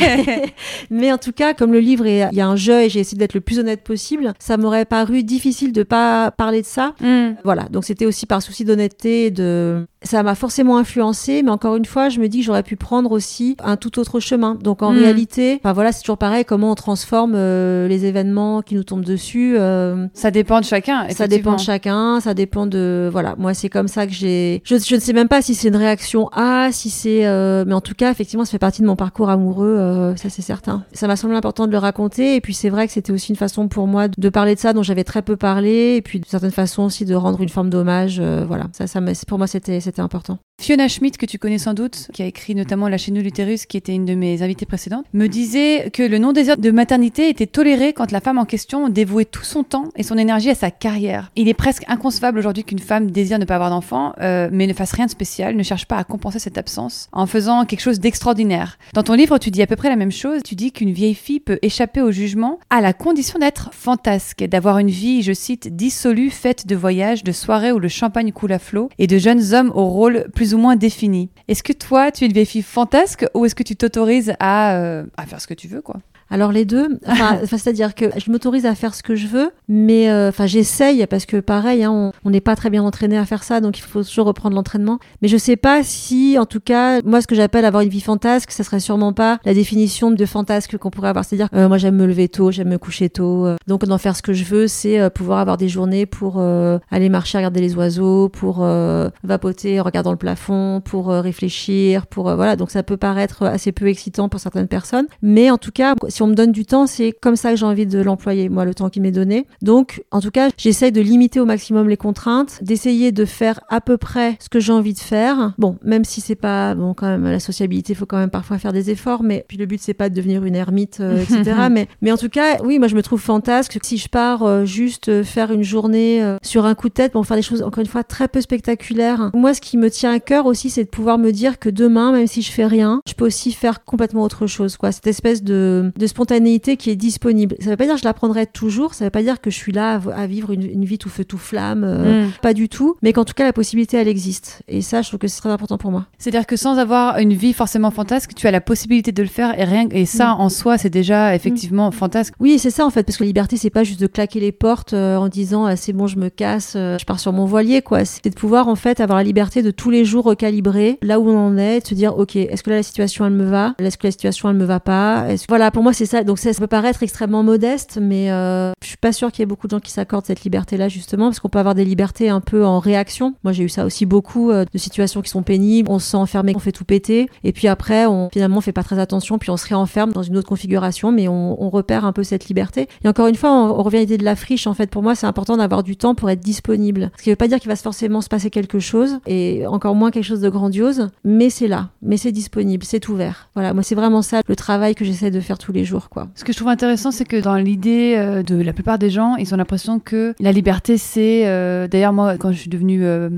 S2: mais en tout cas, comme le livre est, il y a un jeu et j'ai essayé d'être le plus honnête possible, ça m'aurait paru difficile de pas parler de ça.
S1: Hmm.
S2: Voilà. Donc, c'était aussi par souci d'honnêteté et de, ça m'a forcément influencé, mais encore une fois, je me dis que j'aurais pu prendre aussi un tout autre chemin. Donc, en
S1: Mm.
S2: réalité, enfin voilà, c'est toujours pareil, comment on transforme euh, les événements qui nous tombent dessus. euh,
S1: Ça dépend de chacun.
S2: ça dépend de chacun, ça dépend de voilà. Moi, c'est comme ça que j'ai. Je, je ne sais même pas si c'est une réaction A, si c'est. euh, Mais en tout cas, effectivement, ça fait partie de mon parcours amoureux, euh, ça c'est certain. Ça m'a semblé important de le raconter, et puis c'est vrai que c'était aussi une façon pour moi de parler de ça dont j'avais très peu parlé, et puis de certaine façon aussi de rendre une forme d'hommage. euh, voilà, ça, ça pour moi c'était c'était important.
S1: Fiona Schmidt, que tu connais sans doute, qui a écrit notamment La chaîne de l'utérus, qui était une de mes invitées précédentes, me disait que le non-désir de maternité était toléré quand la femme en question dévouait tout son temps et son énergie à sa carrière. Il est presque inconcevable aujourd'hui qu'une femme désire ne pas avoir d'enfant, euh, mais ne fasse rien de spécial, ne cherche pas à compenser cette absence en faisant quelque chose d'extraordinaire. Dans ton livre, tu dis à peu près la même chose. Tu dis qu'une vieille fille peut échapper au jugement à la condition d'être fantasque, d'avoir une vie, je cite, dissolue, faite de voyages, de soirées où le champagne coule à flot et de jeunes hommes au rôle plus ou moins défini. Est-ce que toi, tu es une vieille fille fantasque ou est-ce que tu t'autorises à, euh, à faire ce que tu veux, quoi?
S2: Alors les deux, enfin, c'est-à-dire que je m'autorise à faire ce que je veux, mais euh, enfin j'essaye parce que pareil, hein, on- on n'est pas très bien entraîné à faire ça, donc il faut toujours reprendre l'entraînement. Mais je sais pas si, en tout cas, moi ce que j'appelle avoir une vie fantasque, ça serait sûrement pas la définition de fantasque qu'on pourrait avoir. C'est-à-dire, euh, moi j'aime me lever tôt, j'aime me coucher tôt, euh, donc d'en faire ce que je veux, c'est euh, pouvoir avoir des journées pour euh, aller marcher, regarder les oiseaux, pour euh, vapoter en regardant le plafond, pour réfléchir, pour voilà. Donc ça peut paraître assez peu excitant pour certaines personnes, mais en tout cas, si Si on me donne du temps, c'est comme ça que j'ai envie de l'employer, moi, le temps qui m'est donné. Donc, en tout cas, j'essaye de limiter au maximum les contraintes, d'essayer de faire à peu près ce que j'ai envie de faire. Bon, même si c'est pas, bon, quand même, la sociabilité, il faut quand même parfois faire des efforts, mais puis le but, c'est pas de devenir une ermite, euh, etc. mais, mais en tout cas, oui, moi, je me trouve fantasque. Si je pars euh, juste euh, faire une journée sur un coup de tête pour faire des choses, encore une fois, très peu spectaculaires. Moi, ce qui me tient à cœur aussi, c'est de pouvoir me dire que demain, même si je fais rien, je peux aussi faire complètement autre chose, quoi. Cette espèce de, de spontanéité qui est disponible. Ça veut pas dire que je la prendrai toujours, ça veut pas dire que je suis là à, vivre une, vie tout feu tout flamme, mm. pas du tout, mais qu'en tout cas, la possibilité, elle existe. Et ça, je trouve que c'est très important pour moi.
S1: C'est-à-dire que sans avoir une vie forcément fantasque, tu as la possibilité de le faire et rien, et ça, mm. en soi, c'est déjà effectivement fantasque.
S2: Oui, c'est ça, en fait, parce que la liberté, c'est pas juste de claquer les portes euh, en disant, ah, c'est bon, je me casse, euh, je pars sur mon voilier, quoi. C'est de pouvoir, en fait, avoir la liberté de tous les jours recalibrer là où on en est, de se dire, ok, est-ce que là, la situation, elle me va? Est-ce que la situation, elle me va pas? Voilà, pour moi, c'est ça. Donc, ça, peut paraître extrêmement modeste, mais euh, je suis pas sûre qu'il y ait beaucoup de gens qui s'accordent cette liberté-là, justement, parce qu'on peut avoir des libertés un peu en réaction. Moi, j'ai eu ça aussi beaucoup de situations qui sont pénibles. On se sent enfermé, on fait tout péter. Et puis après, on, finalement, on fait pas très attention, puis on se réenferme dans une autre configuration, mais on, on repère un peu cette liberté. Et encore une fois, on, revient à l'idée de la friche. En fait, pour moi, c'est important d'avoir du temps pour être disponible. Ce qui veut pas dire qu'il va forcément se passer quelque chose, et encore moins quelque chose de grandiose, mais c'est là, mais c'est disponible, c'est ouvert. Voilà, moi, c'est vraiment ça le travail que j'essaie de faire tous les jours,
S1: Ce que je trouve intéressant, c'est que dans l'idée euh, de la plupart des gens, ils ont l'impression que la liberté, c'est. Euh, d'ailleurs, moi, quand je suis devenue euh,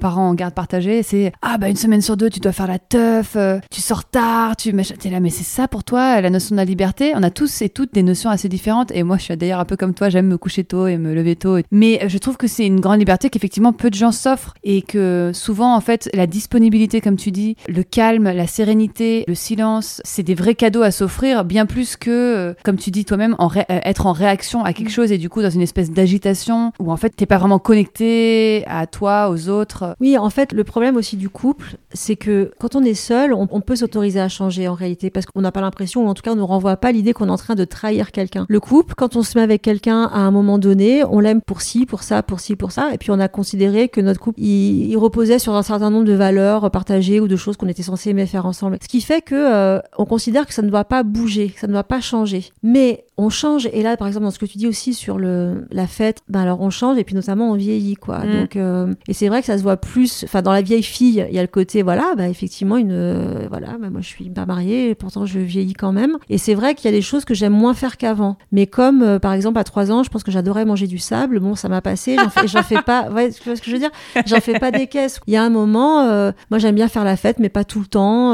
S1: parent en garde partagée, c'est ah bah une semaine sur deux, tu dois faire la teuf, tu sors tard, tu es là, mais c'est ça pour toi la notion de la liberté? On a tous et toutes des notions assez différentes, et moi, je suis d'ailleurs un peu comme toi, j'aime me coucher tôt et me lever tôt. Mais je trouve que c'est une grande liberté qu'effectivement peu de gens s'offrent et que souvent, en fait, la disponibilité, comme tu dis, le calme, la sérénité, le silence, c'est des vrais cadeaux à s'offrir, bien plus que, euh, comme tu dis toi-même, en euh, être en réaction à quelque mm. chose et du coup dans une espèce d'agitation où en fait t'es pas vraiment connecté à toi, aux autres.
S2: Oui, en fait, le problème aussi du couple, c'est que quand on est seul, on, on peut s'autoriser à changer en réalité parce qu'on n'a pas l'impression, ou en tout cas on ne renvoie pas l'idée qu'on est en train de trahir quelqu'un. Le couple, quand on se met avec quelqu'un à un moment donné, on l'aime pour ci, pour ça, pour ci, pour ça, et puis on a considéré que notre couple, il, reposait sur un certain nombre de valeurs partagées ou de choses qu'on était censé aimer faire ensemble. Ce qui fait que euh, on considère que ça ne doit pas bouger, que ça ne doit pas changer. Mais on change. Et là par exemple dans ce que tu dis aussi sur le la fête ben alors on change et puis notamment on vieillit quoi. Mm. donc euh, et c'est vrai que ça se voit plus enfin dans la vieille fille il y a le côté voilà bah effectivement une euh, voilà bah, moi je suis pas mariée et pourtant je vieillis quand même. Et c'est vrai qu'il y a des choses que j'aime moins faire qu'avant. Mais comme euh, par exemple à trois ans je pense que j'adorais manger du sable bon ça m'a passé j'en fais j'en fais pas ouais tu vois ce que je veux dire? J'en fais pas des caisses. Il y a un moment moi j'aime bien faire la fête mais pas tout le temps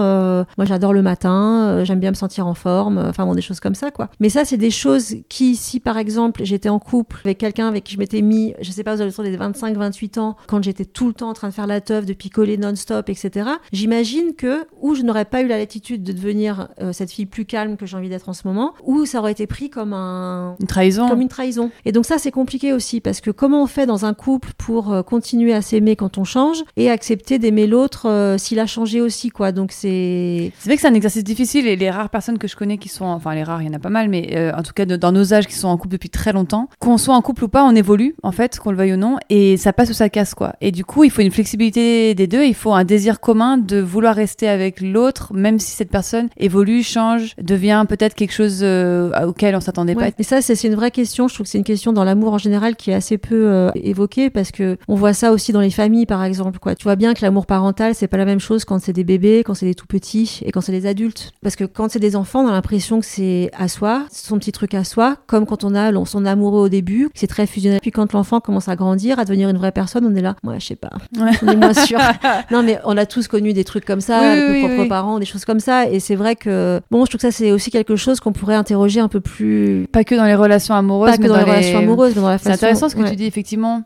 S2: moi j'adore le matin j'aime bien me sentir en forme enfin bon des choses comme ça quoi. Mais ça c'est des choses qui, si par exemple j'étais en couple avec quelqu'un avec qui je m'étais mis, je sais pas, aux alentours des 25-28 ans, quand j'étais tout le temps en train de faire la teuf, de picoler non-stop, etc., j'imagine que, ou je n'aurais pas eu la latitude de devenir euh, cette fille plus calme que j'ai envie d'être en ce moment, ou ça aurait été pris comme un...
S1: Une trahison.
S2: Comme une trahison. Et donc ça, c'est compliqué aussi, parce que comment on fait dans un couple pour euh, continuer à s'aimer quand on change, et accepter d'aimer l'autre euh, s'il a changé aussi, quoi. Donc c'est...
S1: C'est vrai que c'est un exercice difficile, et les rares personnes que je connais qui sont, enfin les rares, il y en a pas mal, mais en tout cas dans nos âges qui sont en couple depuis très longtemps, qu'on soit en couple ou pas, on évolue en fait, qu'on le veuille ou non, et ça passe ou ça casse quoi. Et du coup, il faut une flexibilité des deux, il faut un désir commun de vouloir rester avec l'autre, même si cette personne évolue, change, devient peut-être quelque chose euh, auquel on s'attendait pas.
S2: Et ça, c'est une vraie question. Je trouve que c'est une question dans l'amour en général qui est assez peu euh, évoquée parce que on voit ça aussi dans les familles, par exemple. Quoi. Tu vois bien que l'amour parental, c'est pas la même chose quand c'est des bébés, quand c'est des tout petits et quand c'est des adultes. Parce que quand c'est des enfants, on a l'impression que c'est à soi, son petit truc à soi, comme quand on a son amoureux au début, c'est très fusionnel. Puis quand l'enfant commence à grandir, à devenir une vraie personne, on est là, moi je sais pas, on est moins sûr. non mais on a tous connu des trucs comme ça, nos propres parents, des choses comme ça, et c'est vrai que bon, je trouve que ça c'est aussi quelque chose qu'on pourrait interroger un peu plus.
S1: Pas que dans les relations amoureuses,
S2: pas que dans, les relations amoureuses, mais dans la
S1: façon. C'est intéressant ce que tu dis effectivement.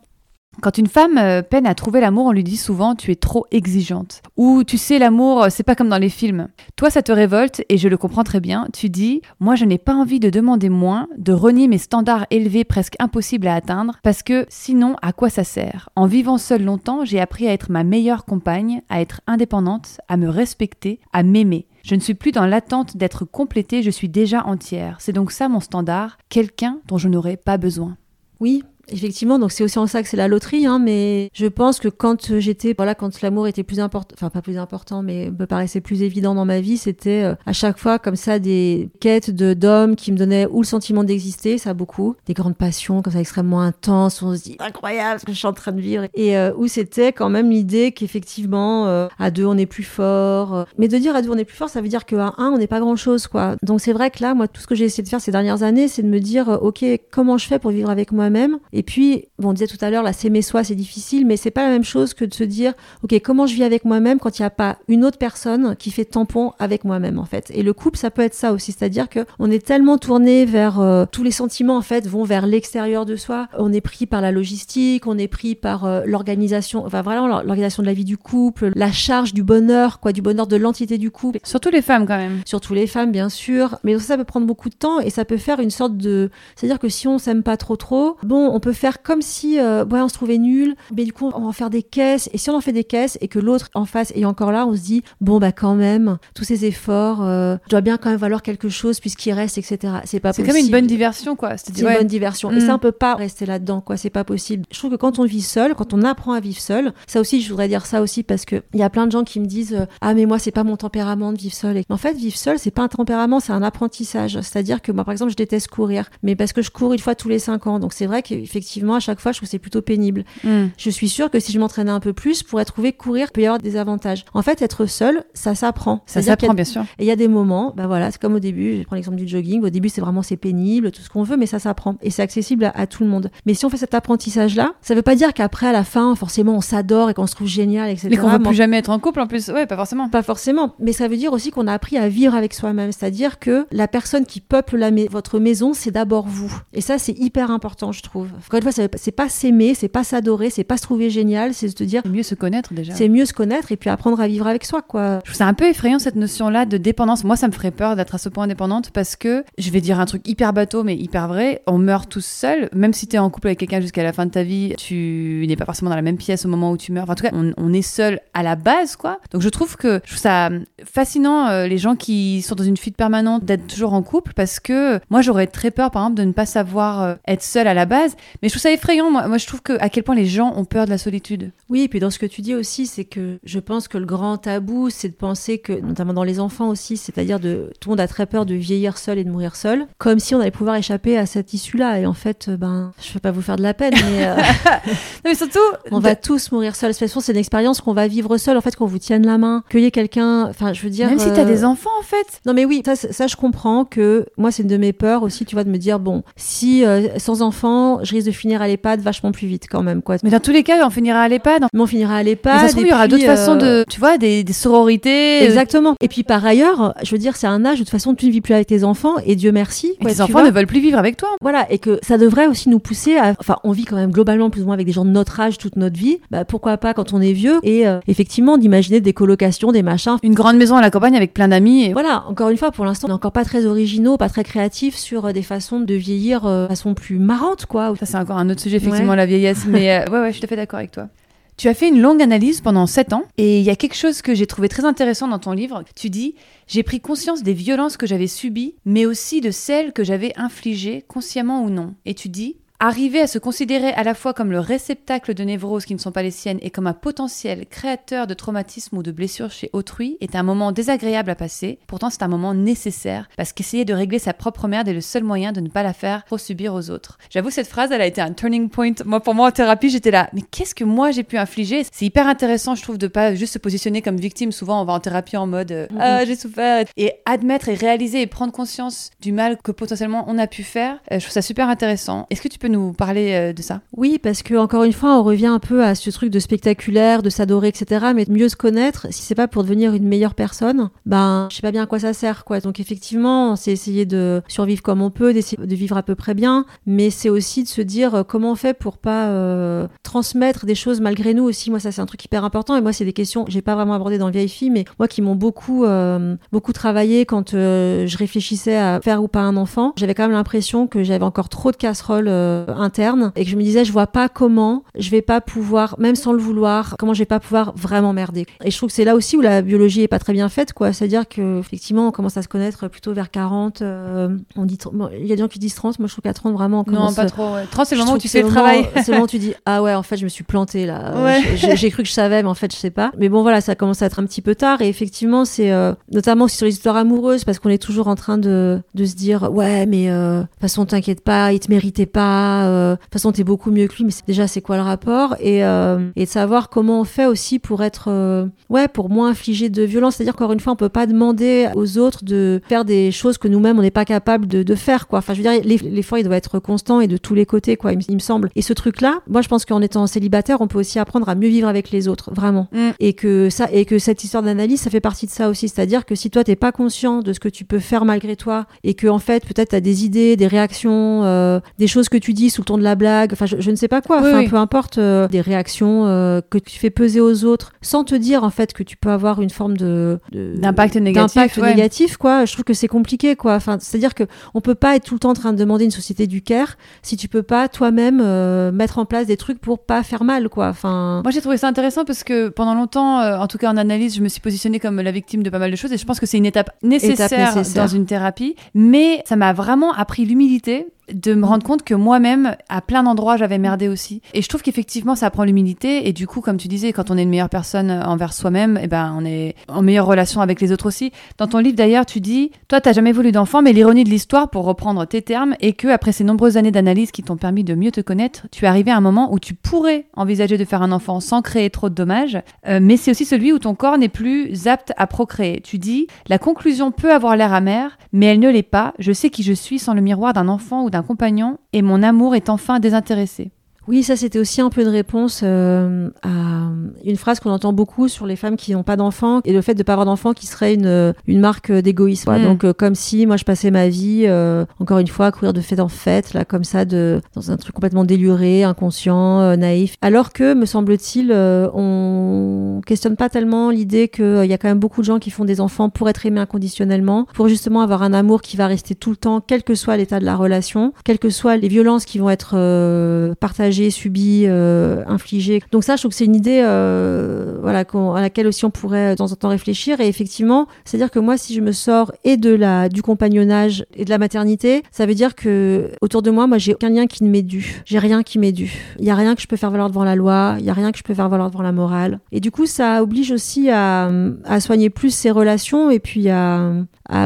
S1: Quand une femme euh, peine à trouver l'amour, on lui dit souvent tu es trop exigeante. Ou tu sais, l'amour, euh, c'est pas comme dans les films. Toi, ça te révolte et je le comprends très bien. Tu dis moi, je n'ai pas envie de demander moins, de renier mes standards élevés presque impossibles à atteindre, parce que sinon, à quoi ça sert? En vivant seule longtemps, j'ai appris à être ma meilleure compagne, à être indépendante, à me respecter, à m'aimer. Je ne suis plus dans l'attente d'être complétée, je suis déjà entière. C'est donc ça mon standard, quelqu'un dont je n'aurai pas besoin.
S2: Oui, Effectivement, donc c'est aussi en ça que c'est la loterie, hein, mais je pense que quand j'étais, voilà, quand l'amour était plus important, enfin pas plus important, mais me paraissait plus évident dans ma vie, c'était euh, à chaque fois comme ça des quêtes de d'hommes qui me donnaient ou le sentiment d'exister, ça beaucoup, des grandes passions comme ça extrêmement intenses, on se dit incroyable ce que je suis en train de vivre, et euh, où c'était quand même l'idée qu'effectivement euh, à deux on est plus fort, mais de dire à deux on est plus fort, ça veut dire qu'à un on n'est pas grand chose quoi. Donc c'est vrai que là, moi tout ce que j'ai essayé de faire ces dernières années, c'est de me dire ok comment je fais pour vivre avec moi-même, puis bon, on disait tout à l'heure là s'aimer soi c'est difficile, mais c'est pas la même chose que de se dire ok comment je vis avec moi-même quand il n'y a pas une autre personne qui fait tampon avec moi-même en fait. Et le couple, ça peut être ça aussi, c'est-à-dire que on est tellement tourné vers euh, tous les sentiments en fait vont vers l'extérieur de soi. On est pris par la logistique, on est pris par euh, l'organisation, enfin vraiment l'organisation de la vie du couple, la charge du bonheur, quoi, du bonheur de l'entité du couple.
S1: Surtout les femmes quand même.
S2: Surtout les femmes, bien sûr. Mais ça, ça peut prendre beaucoup de temps et ça peut faire une sorte de, c'est-à-dire que si on s'aime pas trop trop, bon, on peut faire comme si, euh, ouais, on se trouvait nul, mais du coup on va en faire des caisses. Et si on en fait des caisses et que l'autre en face est encore là, on se dit, bon bah quand même, tous ces efforts euh, doit bien quand même valoir quelque chose puisqu'il reste, etc. C'est pas
S1: C'est comme une bonne diversion, quoi.
S2: C'est une bonne diversion. Et ça, mm. on peut pas rester là-dedans, quoi. C'est pas possible. Je trouve que quand on vit seul, quand on apprend à vivre seul, ça aussi, je voudrais dire ça aussi parce que il y a plein de gens qui me disent euh, ah mais moi c'est pas mon tempérament de vivre seul. Et en fait, vivre seul, c'est pas un tempérament, c'est un apprentissage. C'est-à-dire que moi, par exemple, je déteste courir, mais parce que je cours une fois tous les cinq ans. Donc c'est vrai qu'effectivement, à chaque fois, je trouve que c'est plutôt pénible. Mm. Je suis sûre que si je m'entraînais un peu plus, je pourrais trouver courir peut y avoir des avantages. En fait, être seul, ça s'apprend.
S1: Ça s'apprend, bien sûr.
S2: Et il y a des moments, ben voilà, c'est comme au début, je prends l'exemple du jogging, au début c'est vraiment c'est pénible, tout ce qu'on veut, mais ça s'apprend et c'est accessible à, tout le monde. Mais si on fait cet apprentissage-là, ça veut pas dire qu'après à la fin, forcément, on s'adore et qu'on se trouve génial, etc.
S1: Mais qu'on va plus jamais être en couple en plus, ouais, pas forcément.
S2: Pas forcément, mais ça veut dire aussi qu'on a appris à vivre avec soi-même, c'est-à-dire que la personne qui peuple la votre maison, c'est d'abord vous. Et ça, c'est hyper important, je trouve. Encore une fois, c'est pas s'aimer, c'est pas s'adorer, c'est pas se trouver génial, c'est se dire.
S1: Mieux se connaître déjà.
S2: C'est mieux se connaître et puis apprendre à vivre avec soi, quoi.
S1: Je trouve ça un peu effrayant cette notion-là de dépendance. Moi, ça me ferait peur d'être à ce point indépendante parce que je vais dire un truc hyper bateau mais hyper vrai. On meurt tous seuls, même si tu es en couple avec quelqu'un jusqu'à la fin de ta vie, tu n'es pas forcément dans la même pièce au moment où tu meurs. Enfin, en tout cas, on, est seul à la base, quoi. Donc je trouve que je trouve ça fascinant euh, les gens qui sont dans une fuite permanente d'être toujours en couple parce que moi j'aurais très peur par exemple de ne pas savoir euh, être seul à la base. Mais je trouve ça effrayant. Moi, moi je trouve que à quel point les gens ont peur de la solitude.
S2: Oui, et puis dans ce que tu dis aussi, c'est que je pense que le grand tabou, c'est de penser que, notamment dans les enfants aussi, c'est-à-dire de tout le monde a très peur de vieillir seul et de mourir seul, comme si on allait pouvoir échapper à cette issue-là. Et en fait, euh, ben, je vais pas vous faire de la peine, mais, euh,
S1: non, mais surtout,
S2: on va tous mourir seul. De toute façon, c'est une expérience qu'on va vivre seul. En fait, qu'on vous tienne la main, qu'il y ait quelqu'un. Enfin, je veux dire.
S1: Même si tu as des euh, enfants, en fait.
S2: Non, mais oui, ça, ça, je comprends que moi, c'est une de mes peurs aussi, tu vois, de me dire bon, si sans enfants, je risque de finir à l'EHPAD vachement plus vite quand même, quoi.
S1: Mais dans tous les cas, on finira à l'EHPAD.
S2: Mais on finira à l'EHPAD.
S1: il y aura d'autres façons de, tu vois, des, des sororités.
S2: Exactement. Et puis par ailleurs, je veux dire, c'est un âge de toute façon tu ne vis plus avec tes enfants et Dieu merci.
S1: Quoi, tes enfants ne veulent plus vivre avec toi.
S2: Voilà, et que ça devrait aussi nous pousser à. Enfin, on vit quand même globalement plus ou moins avec des gens de notre âge toute notre vie. Bah, pourquoi pas quand on est vieux et euh, effectivement d'imaginer des colocations, des machins.
S1: Une grande maison à la campagne avec plein d'amis. Et...
S2: Voilà, encore une fois, pour l'instant, on n'est encore pas très originaux, pas très créatifs sur euh, des façons de vieillir euh, de façon plus marrante, quoi.
S1: Ça, c'est encore un autre sujet, effectivement, la vieillesse. Mais ouais, ouais, je suis tout à fait d'accord avec toi. Tu as fait une longue analyse pendant 7 ans et il y a quelque chose que j'ai trouvé très intéressant dans ton livre. Tu dis J'ai pris conscience des violences que j'avais subies, mais aussi de celles que j'avais infligées, consciemment ou non. Et tu dis Arriver à se considérer à la fois comme le réceptacle de névroses qui ne sont pas les siennes et comme un potentiel créateur de traumatisme ou de blessures chez autrui est un moment désagréable à passer. Pourtant, c'est un moment nécessaire parce qu'essayer de régler sa propre merde est le seul moyen de ne pas la faire trop subir aux autres. J'avoue, cette phrase, elle a été un turning point. Moi, pour moi, en thérapie, j'étais là. Mais qu'est-ce que moi j'ai pu infliger? C'est hyper intéressant, je trouve, de pas juste se positionner comme victime. Souvent, on va en thérapie en mode euh, ah, j'ai souffert et admettre et réaliser et prendre conscience du mal que potentiellement on a pu faire. Euh, je trouve ça super intéressant. Est-ce que tu peux nous parler euh, de ça?
S2: Oui, parce que encore une fois, on revient un peu à ce truc de spectaculaire, de s'adorer, etc. Mais mieux se connaître, si c'est pas pour devenir une meilleure personne, ben je sais pas bien à quoi ça sert, quoi. Donc effectivement, c'est essayer de survivre comme on peut, d'essayer de vivre à peu près bien, mais c'est aussi de se dire euh, comment on fait pour pas euh, transmettre des choses malgré nous aussi. Moi, ça c'est un truc hyper important. Et moi, c'est des questions j'ai pas vraiment abordé dans Vieille Fille, mais moi qui m'ont beaucoup beaucoup travaillé quand je réfléchissais à faire ou pas un enfant, j'avais quand même l'impression que j'avais encore trop de casseroles interne et que je me disais, je vois pas comment je vais pas pouvoir, même sans le vouloir, comment je vais pas pouvoir vraiment merder. Et je trouve que c'est là aussi où la biologie est pas très bien faite, quoi. C'est-à-dire que effectivement, on commence à se connaître plutôt vers 40. on dit, il y a des gens qui disent 30, moi je trouve qu'à 30 vraiment, on commence.
S1: Non, pas trop. 30, c'est le moment où tu fais le travail.
S2: C'est le moment où tu dis, ah ouais, en fait, je me suis plantée là. J'ai cru que je savais, mais en fait, je sais pas. Mais bon, voilà, ça commence à être un petit peu tard. Et effectivement, c'est notamment aussi sur les histoires amoureuses, parce qu'on est toujours en train de, de se dire, ouais, mais de toute façon, t'inquiète pas, il te méritait pas. De toute façon, t'es beaucoup mieux que lui. Mais déjà, c'est quoi le rapport? Et, euh, et de savoir comment on fait aussi pour être, euh, ouais, pour moins infliger de violence. C'est-à-dire qu'encore une fois, on peut pas demander aux autres de faire des choses que nous-mêmes on n'est pas capable de, de, faire, quoi. Enfin, je veux dire, l'effort il doit être constant et de tous les côtés, quoi. Il, me semble. Et ce truc-là, moi, je pense qu'en étant célibataire, on peut aussi apprendre à mieux vivre avec les autres, vraiment. Mm. Et que ça, et que cette histoire d'analyse, ça fait partie de ça aussi. C'est-à-dire que si toi t'es pas conscient de ce que tu peux faire malgré toi et que en fait peut-être t'as des idées, des réactions, euh, des choses que tu dis sous le ton de la blague, enfin, je, je ne sais pas quoi. Enfin, peu importe euh, des réactions euh, que tu fais peser aux autres, sans te dire en fait que tu peux avoir une forme de
S1: d'impact négatif,
S2: négatif, quoi. Je trouve que c'est compliqué, quoi. Enfin, c'est-à-dire que on peut pas être tout le temps en train de demander une société du care si tu peux pas toi-même euh, mettre en place des trucs pour pas faire mal, quoi. Enfin.
S1: Moi, j'ai trouvé ça intéressant parce que pendant longtemps, en tout cas en analyse, je me suis positionnée comme la victime de pas mal de choses et je pense que c'est une étape nécessaire, nécessaire, dans une thérapie. Mais ça m'a vraiment appris l'humilité de me rendre compte que moi-même, à plein d'endroits, j'avais merdé aussi. Et je trouve qu'effectivement, ça apprend l'humilité. Et du coup, comme tu disais, quand on est une meilleure personne envers soi-même, eh ben, on est en meilleure relation avec les autres aussi. Dans ton livre, d'ailleurs, tu dis, toi, t'as jamais voulu d'enfant, mais l'ironie de l'histoire, pour reprendre tes termes, est que après ces nombreuses années d'analyse qui t'ont permis de mieux te connaître, tu es arrivé à un moment où tu pourrais envisager de faire un enfant sans créer trop de dommages. Euh, mais c'est aussi celui où ton corps n'est plus apte à procréer. Tu dis, la conclusion peut avoir l'air amère, mais elle ne l'est pas. Je sais qui je suis sans le miroir d'un enfant ou d'un compagnon, et mon amour est enfin désintéressé.
S2: Oui, ça c'était aussi un peu de réponse euh, à une phrase qu'on entend beaucoup sur les femmes qui n'ont pas d'enfants et le fait de ne pas avoir d'enfants qui serait une, une marque d'égoïsme. Mm. Donc euh, comme si moi je passais ma vie, euh, encore une fois, à courir de fête en fête, là comme ça, de, dans un truc complètement déluré, inconscient, naïf. Alors que, me semble-t-il, on questionne pas tellement l'idée qu'il y a quand même beaucoup de gens qui font des enfants pour être aimés inconditionnellement, pour justement avoir un amour qui va rester tout le temps, quel que soit l'état de la relation, quelles que soient les violences qui vont être partagées subi, euh, infligé. Donc ça, je trouve que c'est une idée euh, voilà, à laquelle aussi on pourrait de temps en temps réfléchir. Et effectivement, c'est-à-dire que moi, si je me sors et de la, du compagnonnage et de la maternité, ça veut dire que autour de moi, moi, j'ai aucun lien qui ne m'est dû. J'ai rien qui m'est dû. Il y a rien que je peux faire valoir devant la loi. Il y a rien que je peux faire valoir devant la morale. Et du coup, ça oblige aussi à, soigner plus ces relations et puis à,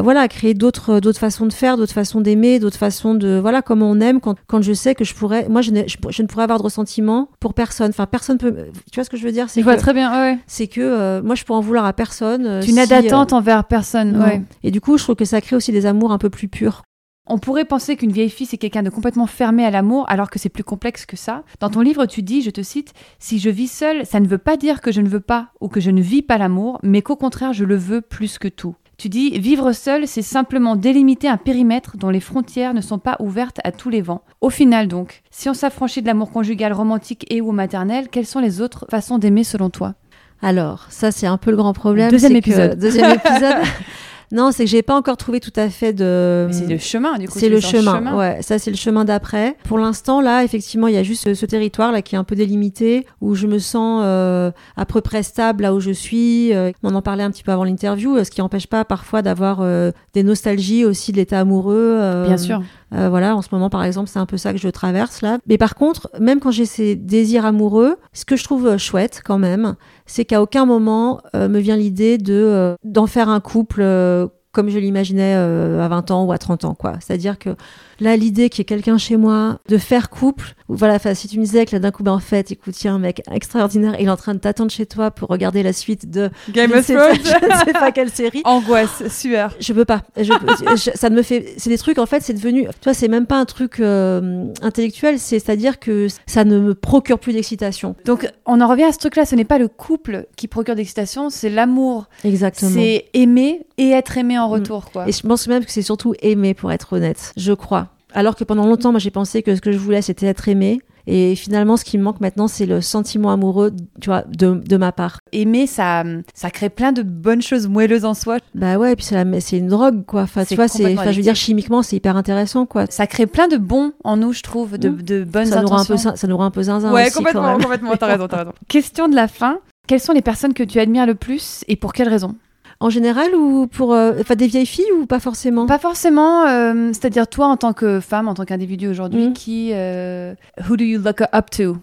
S2: voilà, créer d'autres d'autres façons de faire, d'autres façons d'aimer, d'autres façons de voilà comment on aime quand, quand je sais que je pourrais moi je, je, je ne pourrais avoir de ressentiment pour personne. Enfin, personne peut. Tu vois ce que je veux dire
S1: Je vois très bien. Ouais.
S2: C'est que euh, moi, je peux en vouloir à personne.
S1: Euh, tu n'as d'attente euh, envers personne. Ouais.
S2: Et du coup, je trouve que ça crée aussi des amours un peu plus purs.
S1: On pourrait penser qu'une vieille fille, c'est quelqu'un de complètement fermé à l'amour, alors que c'est plus complexe que ça. Dans ton livre, tu dis, je te cite, Si je vis seule, ça ne veut pas dire que je ne veux pas ou que je ne vis pas l'amour, mais qu'au contraire, je le veux plus que tout. Tu dis vivre seul, c'est simplement délimiter un périmètre dont les frontières ne sont pas ouvertes à tous les vents. Au final donc, si on s'affranchit de l'amour conjugal romantique et ou maternel, quelles sont les autres façons d'aimer selon toi?
S2: Alors, ça c'est un peu le grand problème.
S1: Deuxième épisode.
S2: deuxième épisode. Non, c'est que j'ai pas encore trouvé tout à fait de.
S1: c'est le chemin, du coup.
S2: C'est le chemin. Ouais, ça c'est le chemin d'après. Pour l'instant, là, effectivement, il y a juste ce, territoire là qui est un peu délimité où je me sens euh, à peu près stable là où je suis. Euh, on en parlait un petit peu avant l'interview, ce qui n'empêche pas parfois d'avoir euh, des nostalgies aussi de l'état amoureux.
S1: Bien sûr.
S2: Euh, voilà, en ce moment, par exemple, c'est un peu ça que je traverse là. Mais par contre, même quand j'ai ces désirs amoureux, ce que je trouve euh, chouette quand même, c'est qu'à aucun moment euh, me vient l'idée de d'en faire un couple comme je l'imaginais à 20 ans ou à 30 ans, quoi. C'est-à-dire que Là, l'idée qu'il y ait quelqu'un chez moi, de faire couple, voilà, si tu me disais que là d'un coup, ben en fait, écoute, il y a un mec extraordinaire, il est en train de t'attendre chez toi pour regarder la suite de
S1: Game of Thrones,
S2: je ne sais pas quelle série.
S1: Angoisse, sueur.
S2: Je peux pas. ça me fait. C'est des trucs, en fait, c'est devenu. Toi, c'est même pas un truc euh, intellectuel, c'est-à-dire que ça ne me procure plus d'excitation.
S1: Donc, on en revient à ce truc-là. Ce n'est pas le couple qui procure d'excitation, c'est l'amour.
S2: Exactement.
S1: C'est aimer et être aimé en retour, quoi.
S2: Et je pense même que c'est surtout aimer, pour être honnête. Je crois. Alors que pendant longtemps, moi, j'ai pensé que ce que je voulais, c'était être aimé. Et finalement, ce qui me manque maintenant, c'est le sentiment amoureux, tu vois, de, de ma part.
S1: Aimer, ça, ça crée plein de bonnes choses moelleuses en soi.
S2: Bah ouais, et puis c'est une drogue, quoi. Enfin, tu vois, c'est, enfin, je veux dire, chimiquement, c'est hyper intéressant, quoi.
S1: Ça crée plein de bons en nous, je trouve, de,
S2: Mm.
S1: de bonnes
S2: Ça nous, rend un peu,
S1: intentions.
S2: ça nous rend un peu zinzin
S1: Ouais,
S2: aussi,
S1: complètement, complètement, t'as raison, t'as raison. Question de la fin. Quelles sont les personnes que tu admires le plus et pour quelles raisons?
S2: En général, ou pour, euh, enfin, des vieilles filles ou pas forcément?
S1: Pas forcément, euh, c'est-à-dire toi en tant que femme, en tant qu'individu aujourd'hui,
S2: Mm.
S1: qui. euh, who do you look up to?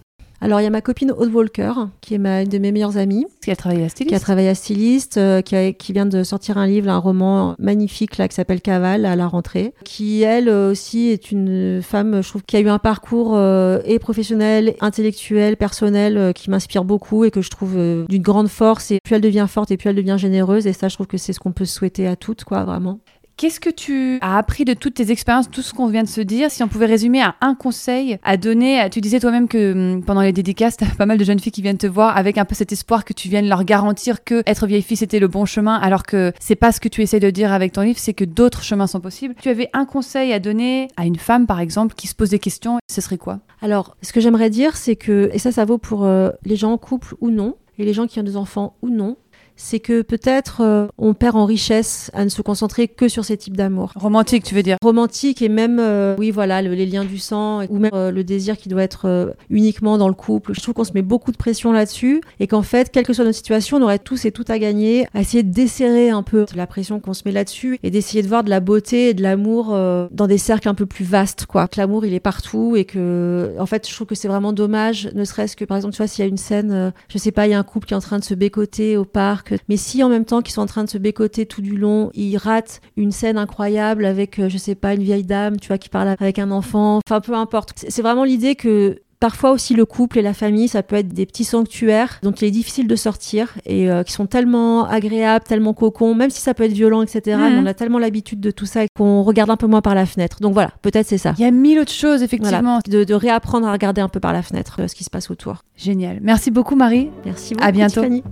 S2: Alors, il y a ma copine Aude Walker, qui est ma, une de mes meilleures amies,
S1: Parce qu'elle travaille à
S2: qui a
S1: styliste.
S2: travaillé à styliste, euh, qui, a- qui vient de sortir un livre, un roman magnifique là, qui s'appelle Caval à la rentrée, qui elle euh, aussi est une femme, je trouve, qui a eu un parcours euh, et professionnel, intellectuel, personnel, euh, qui m'inspire beaucoup et que je trouve euh, d'une grande force. Et plus elle devient forte et plus elle devient généreuse. Et ça, je trouve que c'est ce qu'on peut souhaiter à toutes, quoi, vraiment.
S1: Qu'est-ce que tu as appris de toutes tes expériences, tout ce qu'on vient de se dire Si on pouvait résumer à un conseil à donner, tu disais toi-même que hum, pendant les dédicaces, t'as pas mal de jeunes filles qui viennent te voir avec un peu cet espoir que tu viennes leur garantir que être vieille fille c'était le bon chemin, alors que c'est pas ce que tu essaies de dire avec ton livre, c'est que d'autres chemins sont possibles. Tu avais un conseil à donner à une femme par exemple qui se pose des questions, ce serait quoi?
S2: Alors, ce que j'aimerais dire, c'est que, et ça, ça vaut pour euh, les gens en couple ou non, et les gens qui ont des enfants ou non, c'est que peut-être euh, on perd en richesse à ne se concentrer que sur ces types d'amour.
S1: Romantique, tu veux dire?
S2: Romantique et même, euh, oui, voilà, le- les liens du sang, ou même euh, le désir qui doit être euh, uniquement dans le couple. Je trouve qu'on se met beaucoup de pression là-dessus, et qu'en fait, quelle que soit notre situation, on aurait tous et tout à gagner à essayer de desserrer un peu la pression qu'on se met là-dessus, et d'essayer de voir de la beauté et de l'amour euh, dans des cercles un peu plus vastes, quoi. Que l'amour, il est partout, et que, en fait, je trouve que c'est vraiment dommage, ne serait-ce que, par exemple, tu vois, s'il y a une scène, je sais pas, il y a un couple qui est en train de se bécoter au parc, mais si en même temps qu'ils sont en train de se bécoter tout du long, ils ratent une scène incroyable avec, euh, je sais pas, une vieille dame, tu vois, qui parle avec un enfant, enfin, peu importe. C'est vraiment l'idée que Parfois aussi le couple et la famille, ça peut être des petits sanctuaires dont il est difficile de sortir et euh, qui sont tellement agréables, tellement cocons, même si ça peut être violent, etc.
S1: Mhm.
S2: Mais on a tellement l'habitude de tout ça qu'on regarde un peu moins par la fenêtre. Donc voilà, peut-être c'est ça.
S1: Il y a mille autres choses effectivement.
S2: Voilà, de, de réapprendre à regarder un peu par la fenêtre euh, ce qui se passe autour.
S1: Génial. Merci beaucoup Marie.
S2: Merci
S1: À
S2: beaucoup.
S1: bientôt.
S2: Tiffany.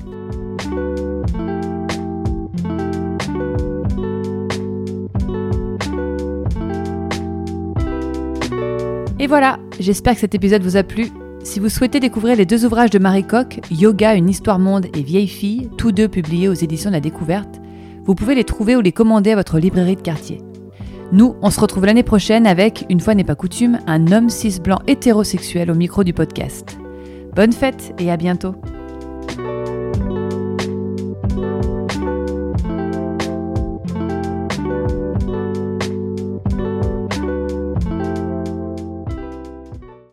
S1: Et voilà, j'espère que cet épisode vous a plu. Si vous souhaitez découvrir les deux ouvrages de Marie Coq, Yoga, une histoire monde et Vieille fille, tous deux publiés aux éditions de la Découverte, vous pouvez les trouver ou les commander à votre librairie de quartier. Nous, on se retrouve l'année prochaine avec, une fois n'est pas coutume, un homme cis blanc hétérosexuel au micro du podcast. Bonne fête et à bientôt